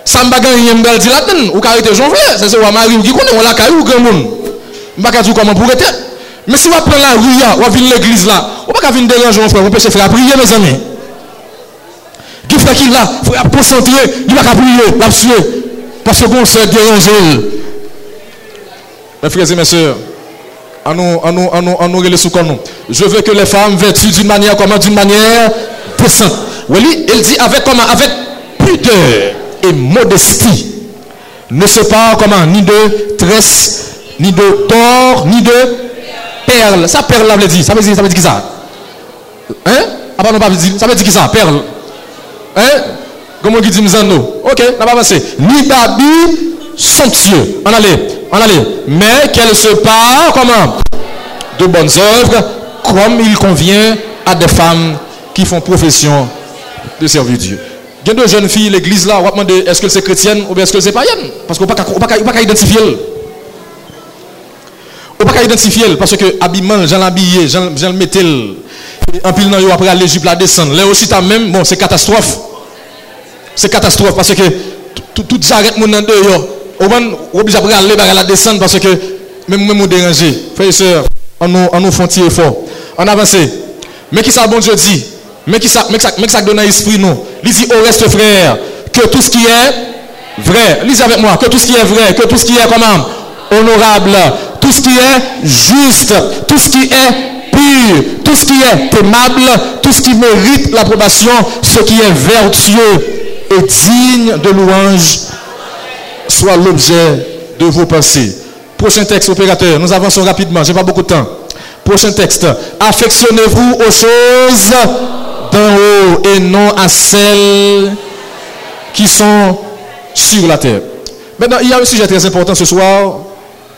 Ça m'bagaille rien m'dal dit là-dedans ou carité jonvle, ça c'est ou mari ou qui connaît on la kay ou grand monde. M'baka dire comment pour être. Mais si on prend la rue, on vient l'église là, on pas venir déranger mon frère, on peut se faire prier mes amis. Qui fait qu'il là, faut concentrer, il va prier. Parce que bon, c'est dérangé. Mes frères et mes soeurs, à nous, à nous, à nous, à nous. Je veux que les femmes vêtues d'une manière comment D'une manière décente. Oui, il dit avec comment? Avec pudeur et modestie. Ne se pas comment? Ni de tresse, ni de tort, ni de perles. Ça, perle, là, veut dire. Ça veut dire, ça veut dire qui ça? Hein? Ah, non, pas. Ça veut dire qui ça? Perle. Hein? Comment dit Mzano Ok, n'a pas passé. Ni d'habits somptueux. On allait, on allait. Mais qu'elle se part comment? De bonnes œuvres, comme il convient à des femmes qui font profession de servir Dieu. Il y a deux jeunes filles, l'église là, on va demander est-ce que c'est chrétienne ou bien est-ce que c'est païenne Parce qu'on ne peut pas identifier. On ne peut pas identifier parce que habillement, j'en habillé, j'en le mettais. En pile, après l'Égypte, la descendre. Là aussi, même, bon, c'est catastrophe. C'est catastrophe parce que tout j'arrête mon nom dehors. On va obligé de aller la descendre parce que même même déranger. Frères et sœurs, on nous on nous font tirer fort. On avance. Mais qui ça bon Dieu dit? Mais qui ça mais ça mais ça donne un esprit nous? Il dit au reste frère que tout ce qui est vrai, lisez avec moi, que tout ce qui est vrai, que tout ce qui est comment? Honorable, tout ce qui est juste, tout ce qui est pur, tout ce qui est aimable, tout ce qui mérite l'approbation, ce qui est vertueux et digne de louange soit l'objet de vos pensées. Prochain texte, opérateur. Nous avançons rapidement. Je n'ai pas beaucoup de temps. Prochain texte. Affectionnez-vous aux choses d'en haut et non à celles qui sont sur la terre. Maintenant, il y a un sujet très important ce soir.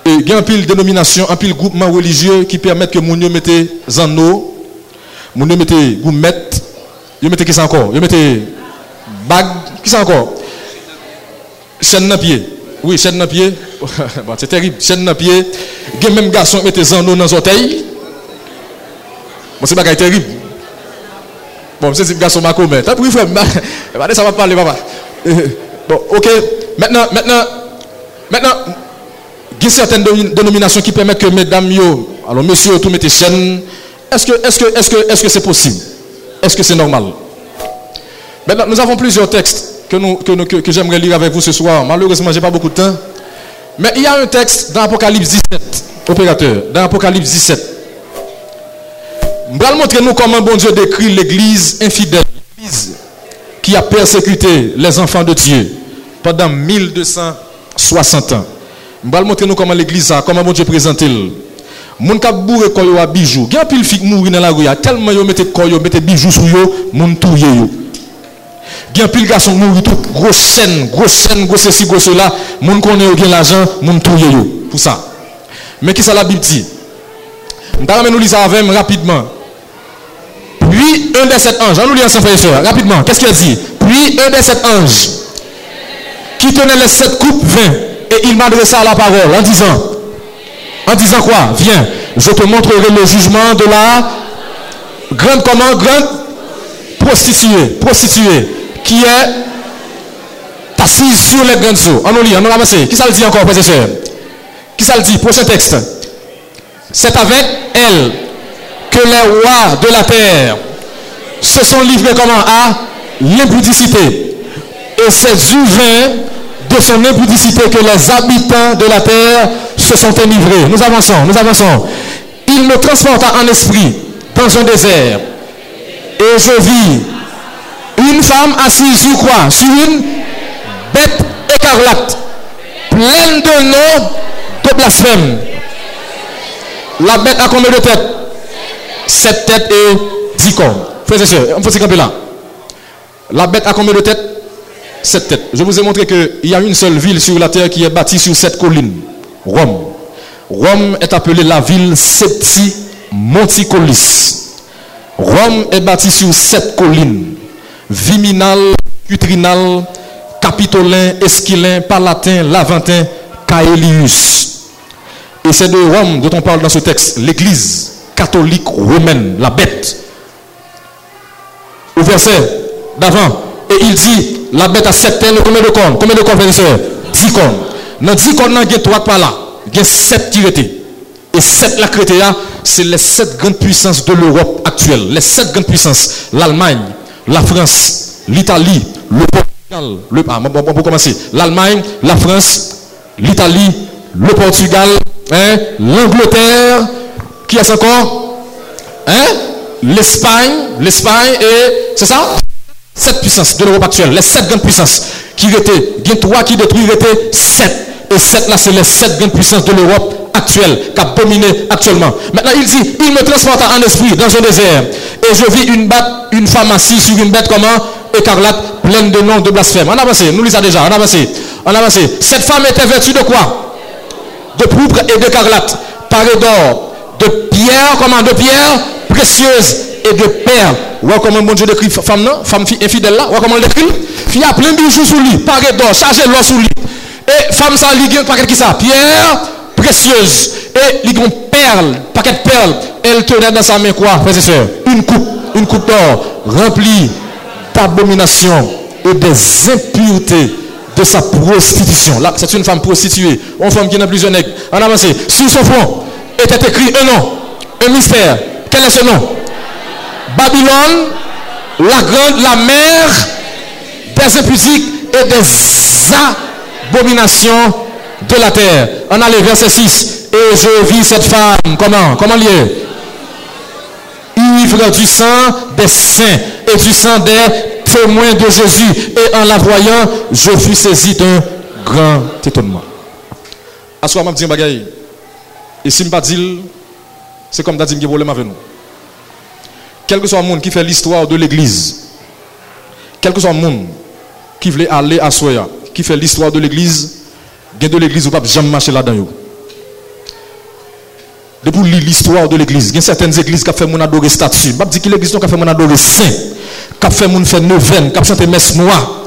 Et il y a un pile dénomination, un pile groupement religieux qui permettent que mon mette en eau, mon mette gourmet, il mette qui encore? Il mette bague, qui encore? Chaîne dans pied. Oui, chaîne dans pied. c'est terrible. Chaîne dans pied. Il y a même garçon qui mette en eau dans les orteils. Bon, c'est pas terrible. Bon, c'est un garçon ma mais T'as pris frère. Ça va parler, papa. Bon, ok. Maintenant, maintenant, maintenant, y a certaines dénominations qui permettent que mesdames, yo, alors monsieur, tout mettez chaîne. Est-ce que est-ce que est-ce que est-ce que c'est possible? Est-ce que c'est normal? Nous avons plusieurs textes que, nous, que, que, j'aimerais lire avec vous ce soir. Malheureusement, je n'ai pas beaucoup de temps. Mais il y a un texte dans Apocalypse 17, opérateur, dans Apocalypse 17. Je vais montrer nous comment bon Dieu décrit l'église infidèle, l'église qui a persécuté les enfants de Dieu pendant 1260 ans. Je vais montrer comment l'église a, comment bon Dieu présente il. Moun ka bourre koyo a bijoux. Gen pile fik mouri dans la rue, tellement yo mette koyo, mette bijoux sur yo, moun touye yo. Gen pile garçon mouri tout gros chaîne, gros chaîne, gros ceci, gros cela, moun connaît yo gen l'argent, moun touye yo pour ça. Mais qui ça la Bible dit? M'ta nous lire ça avec rapidement. Puis un des sept anges, on nous lit ensemble rapidement. Qu'est-ce qu'il dit? Puis un des sept anges qui tenait les sept coupes vin et il m'adressa la parole en disant en disant quoi? Viens, je te montrerai le jugement de la grande comment? Grande prostituée. Prostituée. Qui est assise sur les grandes eaux. On nous lit, on nous. Qui ça le dit encore, sœurs Qui ça le dit? Prochain texte. C'est avec elle que les rois de la terre se sont livrés comment? À l'impudicité. Et c'est du vin de son impudicité que les habitants de la terre se sont enivrés. Nous avançons, nous avançons. Il me transporta en esprit dans un désert. Et je vis une femme assise sur quoi? Sur une bête écarlate, pleine de noms de blasphème. La bête a combien de têtes? Sept têtes et dix corps. Frères et sœurs, on peut camper là. La bête a combien de têtes? Sept têtes. Je vous ai montré qu'il y a une seule ville sur la terre qui est bâtie sur sept collines. Rome. Rome est appelée la ville Septi Monticolis. Rome est bâtie sur sept collines. Viminal, Cutrinal, Capitolin, Esquilin, Palatin, Laventin, Caelius. Et c'est de Rome dont on parle dans ce texte, l'église catholique romaine, la bête. Au verset d'avant, et il dit, la bête a sept têtes, combien de cornes? Combien de cornes, frères Dix cornes. Dans dix cornes, il y a trois pas là il y a sept qui Et sept la c'est les sept grandes puissances de l'Europe actuelle. Les sept grandes puissances. L'Allemagne, la France, l'Italie, le Portugal. Le, ah, pour commencer. L'Allemagne, la France, l'Italie, le Portugal, hein, l'Angleterre. Qui est encore? Hein, L'Espagne, l'Espagne et. C'est ça? Sept puissances de l'Europe actuelle. Les sept grandes puissances qui étaient. Il y a trois qui détruisent, étaient sept. Et sept là, c'est les sept grandes puissances de l'Europe actuelle, qui a dominé actuellement. Maintenant, il dit, il me transporta en esprit dans un désert. Et je vis une, une femme assise sur une bête comment Écarlate, pleine de noms de blasphème. On avance, nous lisons déjà, on avance. On avance. Cette femme était vêtue de quoi? De pourpre et d'écarlate, parée d'or, de pierre, comment? De pierre précieuse et de perles. Voilà comment mon Dieu décrit femme, non? Femme infidèle là? Comment elle décrit? Fille a plein de bijoux sous lui, parée d'or, chargée l'or sous lui. Et femme ça, a un paquet qui ça? Pierre précieuse. Et une perle, paquet de perles. Elle tenait dans sa main quoi, frères et sœurs Une coupe, une coupe d'or remplie d'abominations et des impuretés de sa prostitution. Là, c'est une femme prostituée. Une femme qui n'a plusieurs nègres. En avancé. Sur son front était écrit un nom, un mystère. Quel est ce nom? Babylone, la grande, la mère des impudiques et des abomination de la terre. On a verset 6. Et je vis cette femme, comment? Comment lié Ivre du sang des saints et du sang des témoins de Jésus. Et en la voyant, je fus saisi d'un grand étonnement. À ce moment, je Et si je ne dis c'est comme dit qui problème avec nous. Quel que soit le monde qui fait l'histoire de l'église, quel que soit le monde qui voulait aller à Soya, qui fait l'histoire de l'église, a de l'église où pas jamais marcher là-dedans. Depuis l'histoire de l'église, il y a certaines églises qui fait mon adorer statue. Je dis que l'église qui fait mon adorer saint, qui fait mon faire neuvaine, qui a chanté messe noire.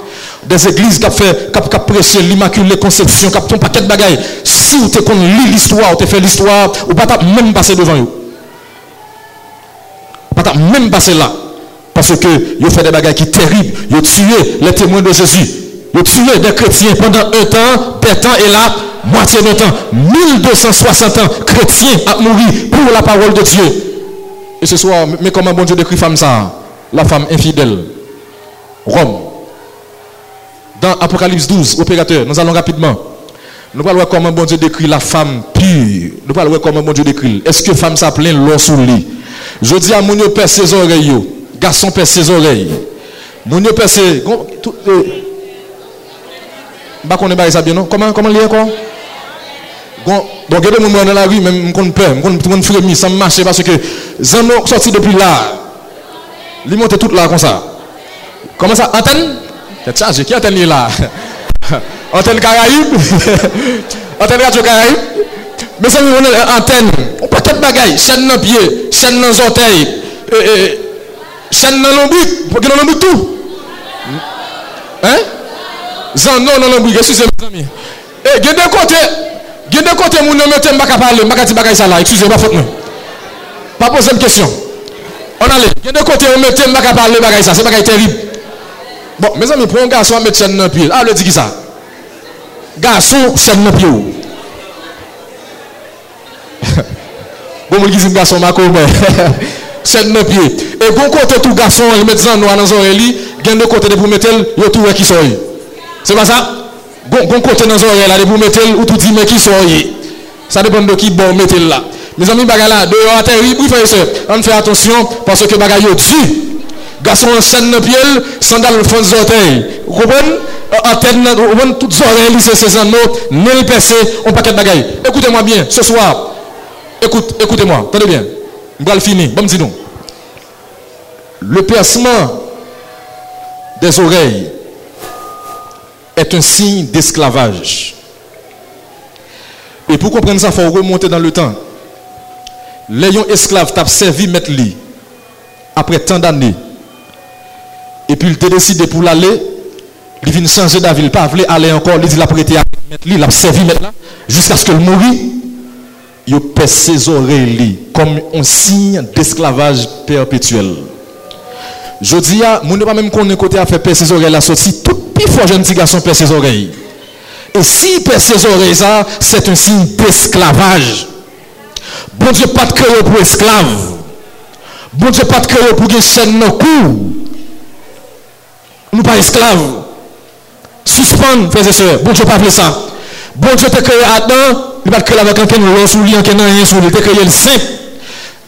Des églises qui fait, qui prêché l'immaculée conception, qui un paquet de bagailles. Si vous avez lu l'histoire, vous avez fait l'histoire, vous ne pas même passer devant vous. Pas même passer là. Parce que vous fait des bagailles qui terribles. Vous tué les témoins de Jésus. Vous tué des chrétiens pendant un temps, temps et là, moitié de temps. 1260 ans, chrétiens a mouru pour la parole de Dieu. Et ce soir, mais comment bon Dieu décrit femme ça? La femme infidèle. Rome. Dans Apocalypse 12, opérateur, nous allons rapidement. Nous allons voir comment bon Dieu décrit la femme pure. Nous allons voir comment bon Dieu décrit. Est-ce que femme s'appelle l'eau sous lit Jodi a moun yo perse zorey yo. Gason perse zorey. Moun yo perse... E, ba konen ba e sabye non? Koman liye kon? Don gede moun moun nan la ri men m kon pe. M kon fremi san mache parce ke zan nou sorti depi la. Li monte tout la kon sa. Koman sa? Anten? Tet chaje ki anten li la? Anten Karaib? Anten Radio Karaib? Mè fè mè mè anten, ou patè bagay, sèn nan pye, sèn nan zantey, sèn nan lombik, pou ki nan lombik tou. Hein? Zan non, nan nan lombik, eksuse mè zami. E, eh, gen de kote, gen de kote moun nan mette mbaka pale, mbaka ti bagay sa la, eksuse, mba fote mè. Pa pose m kèsyon. On ale, gen de kote moun mette mbaka pale bagay sa, se bagay terib. Bon, mè zami, pou yon gason mette sèn nan pye, a ah, le di ki sa. Gason sèn nan pye ou. Bon moun ki zin gason mako mwen. Sèd nan piye. E bon kote tou gason, yon met zan nou anan zon reli, gen de kote de pou metel, yo tou we ki son yi. Se pa sa? Bon, bon kote nan zon reli la, de pou metel, ou tou di me ki son yi. Sa depen do ki bon metel la. Me zan mi bagay la, de yo ate yi, pou fè yi se, an fè atonsyon, panse ke bagay yo di. Gason an sèd nan piye, sandal fon zotey. Koubon? antenne, on tout oreilles, c'est ces anneaux, ne les percer, on paquet de bagaille. Écoutez-moi bien, ce soir, écoute, écoutez-moi, attendez bien. Je vais finir. Bon, dis nous. Le percement des oreilles est un signe d'esclavage. Et pour comprendre ça, il faut remonter dans le temps. Les esclaves t'ont servi mettre lit après tant d'années. Et puis il a décidé pour l'aller, il vient changer d'avis, il pas aller encore, il dit il a prêté à mettre lit, il a servi mettre là, jusqu'à ce qu'il meure il pèse ses oreilles comme un signe d'esclavage perpétuel. Je dis, à ne pas même qu'on côté à faire pèse ses oreilles là, si tout fort jeune petit garçon pèse ses oreilles. Et si pèse ses oreilles c'est un signe d'esclavage. Bon Dieu pas de créer pour esclave. Bon Dieu pas de créer pour une chaîne nos cou. Nous pas esclaves. Suspendre, frères et sœurs. Bon Dieu pas fait ça. Bon Dieu te créé Adam il va créer avec un l'eau sous lui, un rien sous lui, il créé le saint.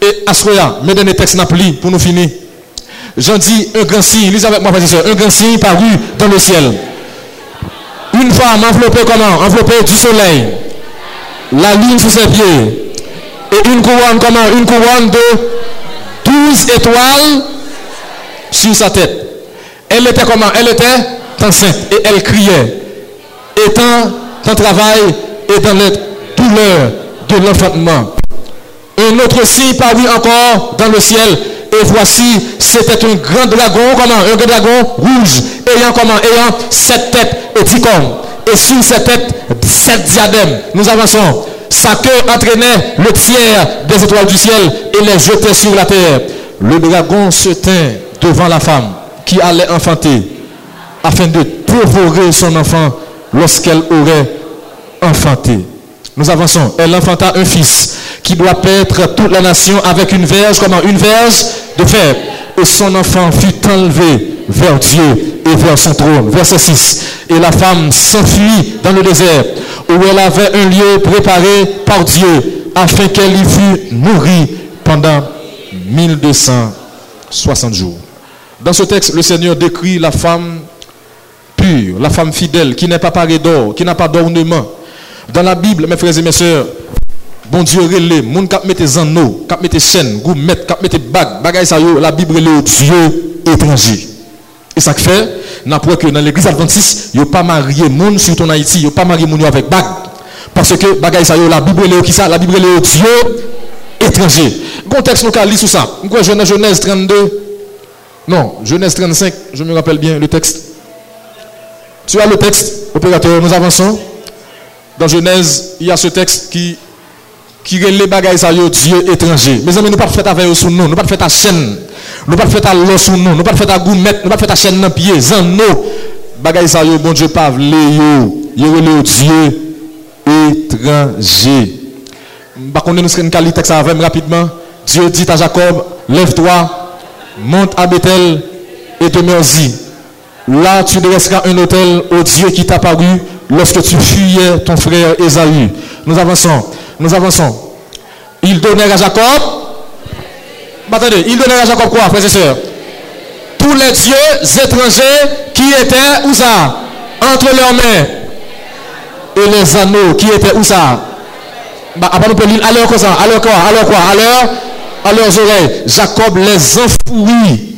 Et à ce moment-là, mes derniers textes n'a pour nous finir. J'en dis un grand signe, lisez avec moi, un grand signe paru dans le ciel. Une femme enveloppée comment? Enveloppée du soleil. La lune sous ses pieds. Et une couronne comment? Une couronne de 12 étoiles sur sa tête. Elle était comment? Elle était enceinte et elle criait. Étant en travail et dans le douleur de l'enfantement. Un autre signe parut encore dans le ciel. Et voici, c'était un grand dragon, comment? Un grand dragon rouge, ayant comment? Ayant sept têtes et dix cornes. Et sur cette tête, sept diadèmes. Nous avançons. Sa queue entraînait le tiers des étoiles du ciel et les jetait sur la terre. Le dragon se tint devant la femme qui allait enfanter afin de dévorer son enfant lorsqu'elle aurait enfanté. Nous avançons. Elle enfanta un fils qui doit paître toute la nation avec une verge, comment? Une verge de fer. Et son enfant fut enlevé vers Dieu et vers son trône. Verset 6. Et la femme s'enfuit dans le désert où elle avait un lieu préparé par Dieu afin qu'elle y fût nourrie pendant 1260 jours. Dans ce texte, le Seigneur décrit la femme la femme fidèle, qui n'est pas parée d'or, qui n'a pas d'ornement, dans la Bible, mes frères et mes soeurs, bon Dieu relé, moun kap mette zanno, kap mette chaîne, gourmet, kap mette bag, bagay sa yo, la Bible relé Dieu étranger. Et ça fait, n'importe que dans l'église adventiste, a pas marié monde sur ton Haïti, a pas marié monde avec bague. Parce que bagaille ça, la Bible est qui ça? La Bible est Dieu étranger. Contexte nous lire sur ça? Genèse Genèse 32 Non, Genèse 35, je me rappelle bien le texte. Tu as le texte, opérateur, nous avançons. Dans Genèse, il y a ce texte qui qui les bagailles ça Dieu étranger. Mes amis, nous pas faire avec eux sous nous, nous pas faire ta chaîne. Nous pas faire ta l'eau sous nous, nous pas faire ta gourmette, nous pas faire ta chaîne dans pied, zan nous. Bagaille ça bon Dieu pas vle yo. Yo Dieu étranger. Par contre, nous une texte avec rapidement. Dieu dit à Jacob, lève-toi, monte à Bethel et te merci. Là, tu dresseras un hôtel au Dieu qui t'a paru lorsque tu fuyais ton frère Esaü. Nous avançons, nous avançons. Il donnait à Jacob. Attendez, il donnait à Jacob quoi, frères et sœurs? Tous les dieux étrangers qui étaient où ça? Entre leurs mains. Et les anneaux qui étaient où ça? Bah, après nous lire, alors quoi ça? Alors quoi? Alors quoi? Alors à leurs oreilles. Jacob les enfouit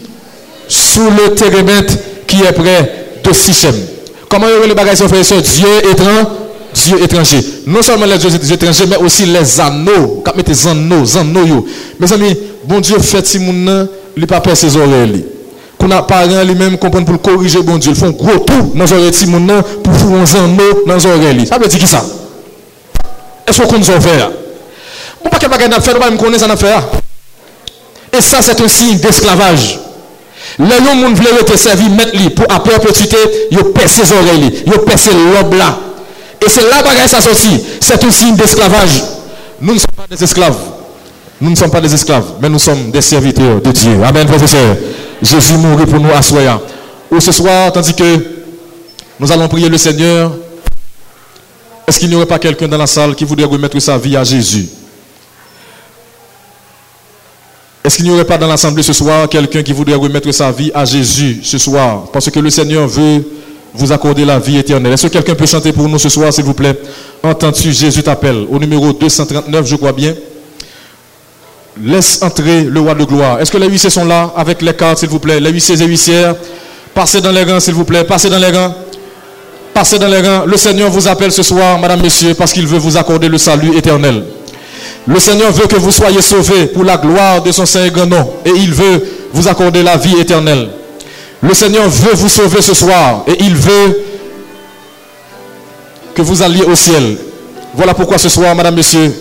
sous le térémètre qui est près de Sichem. Comment il y les bagages frères Dieu étrange. Dieu étranger. Non seulement les dieux étrangers, mais aussi les anneaux. Quand mettez anneaux, anneaux. Mes amis, bon Dieu fait si mon il pas perdre ses oreilles. Qu'on a parlé lui-même comprendre pour corriger bon Dieu. Ils font gros tout dans les oreilles si mon pour faire un anneau dans les oreilles. Ça veut dire qui ça Est-ce qu'on nous a fait Pour pas que bagages n'a fait, on va me connaître ça n'a fait. Ah. Et ça, c'est un signe d'esclavage. Les gens qui veulent être servi, mettre pour à perpétuité, ils percent ses oreilles, ils percent l'ob là. Et c'est là que ça sorti. C'est un signe d'esclavage. Nous ne sommes pas des esclaves. Nous ne sommes pas des esclaves, mais nous sommes des serviteurs de Dieu. Amen, professeur. Jésus mourit pour nous à soi. Ou ce soir, tandis que nous allons prier le Seigneur, est-ce qu'il n'y aurait pas quelqu'un dans la salle qui voudrait remettre sa vie à Jésus? Est-ce qu'il n'y aurait pas dans l'assemblée ce soir quelqu'un qui voudrait remettre sa vie à Jésus ce soir? Parce que le Seigneur veut vous accorder la vie éternelle. Est-ce que quelqu'un peut chanter pour nous ce soir, s'il vous plaît? Entends-tu Jésus t'appelle? Au numéro 239, je crois bien. Laisse entrer le roi de gloire. Est-ce que les huissiers sont là avec les cartes, s'il vous plaît? Les huissiers et huissières, passez dans les rangs, s'il vous plaît. Passez dans les rangs. Passez dans les rangs. Le Seigneur vous appelle ce soir, madame, monsieur, parce qu'il veut vous accorder le salut éternel. Le Seigneur veut que vous soyez sauvés pour la gloire de son Saint nom. Et il veut vous accorder la vie éternelle. Le Seigneur veut vous sauver ce soir. Et il veut que vous alliez au ciel. Voilà pourquoi ce soir, madame, monsieur,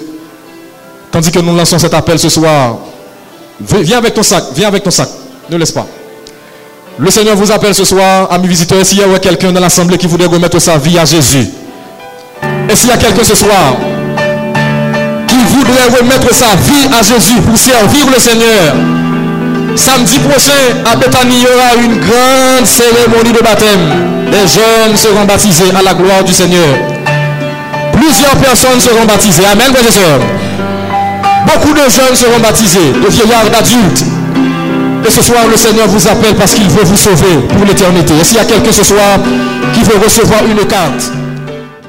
tandis que nous lançons cet appel ce soir, viens avec ton sac, viens avec ton sac. Ne laisse pas. Le Seigneur vous appelle ce soir, amis visiteurs, s'il y a quelqu'un dans l'assemblée qui voudrait remettre sa vie à Jésus. Et s'il y a quelqu'un ce soir voudrait remettre sa vie à Jésus pour servir le Seigneur, samedi prochain à Bethany, il y aura une grande cérémonie de baptême. Les jeunes seront baptisés à la gloire du Seigneur. Plusieurs personnes seront baptisées. Amen, frères et sœurs. Beaucoup de jeunes seront baptisés, de vieillards, d'adultes. Et ce soir, le Seigneur vous appelle parce qu'il veut vous sauver pour l'éternité. Et s'il y a quelqu'un ce soir qui veut recevoir une carte,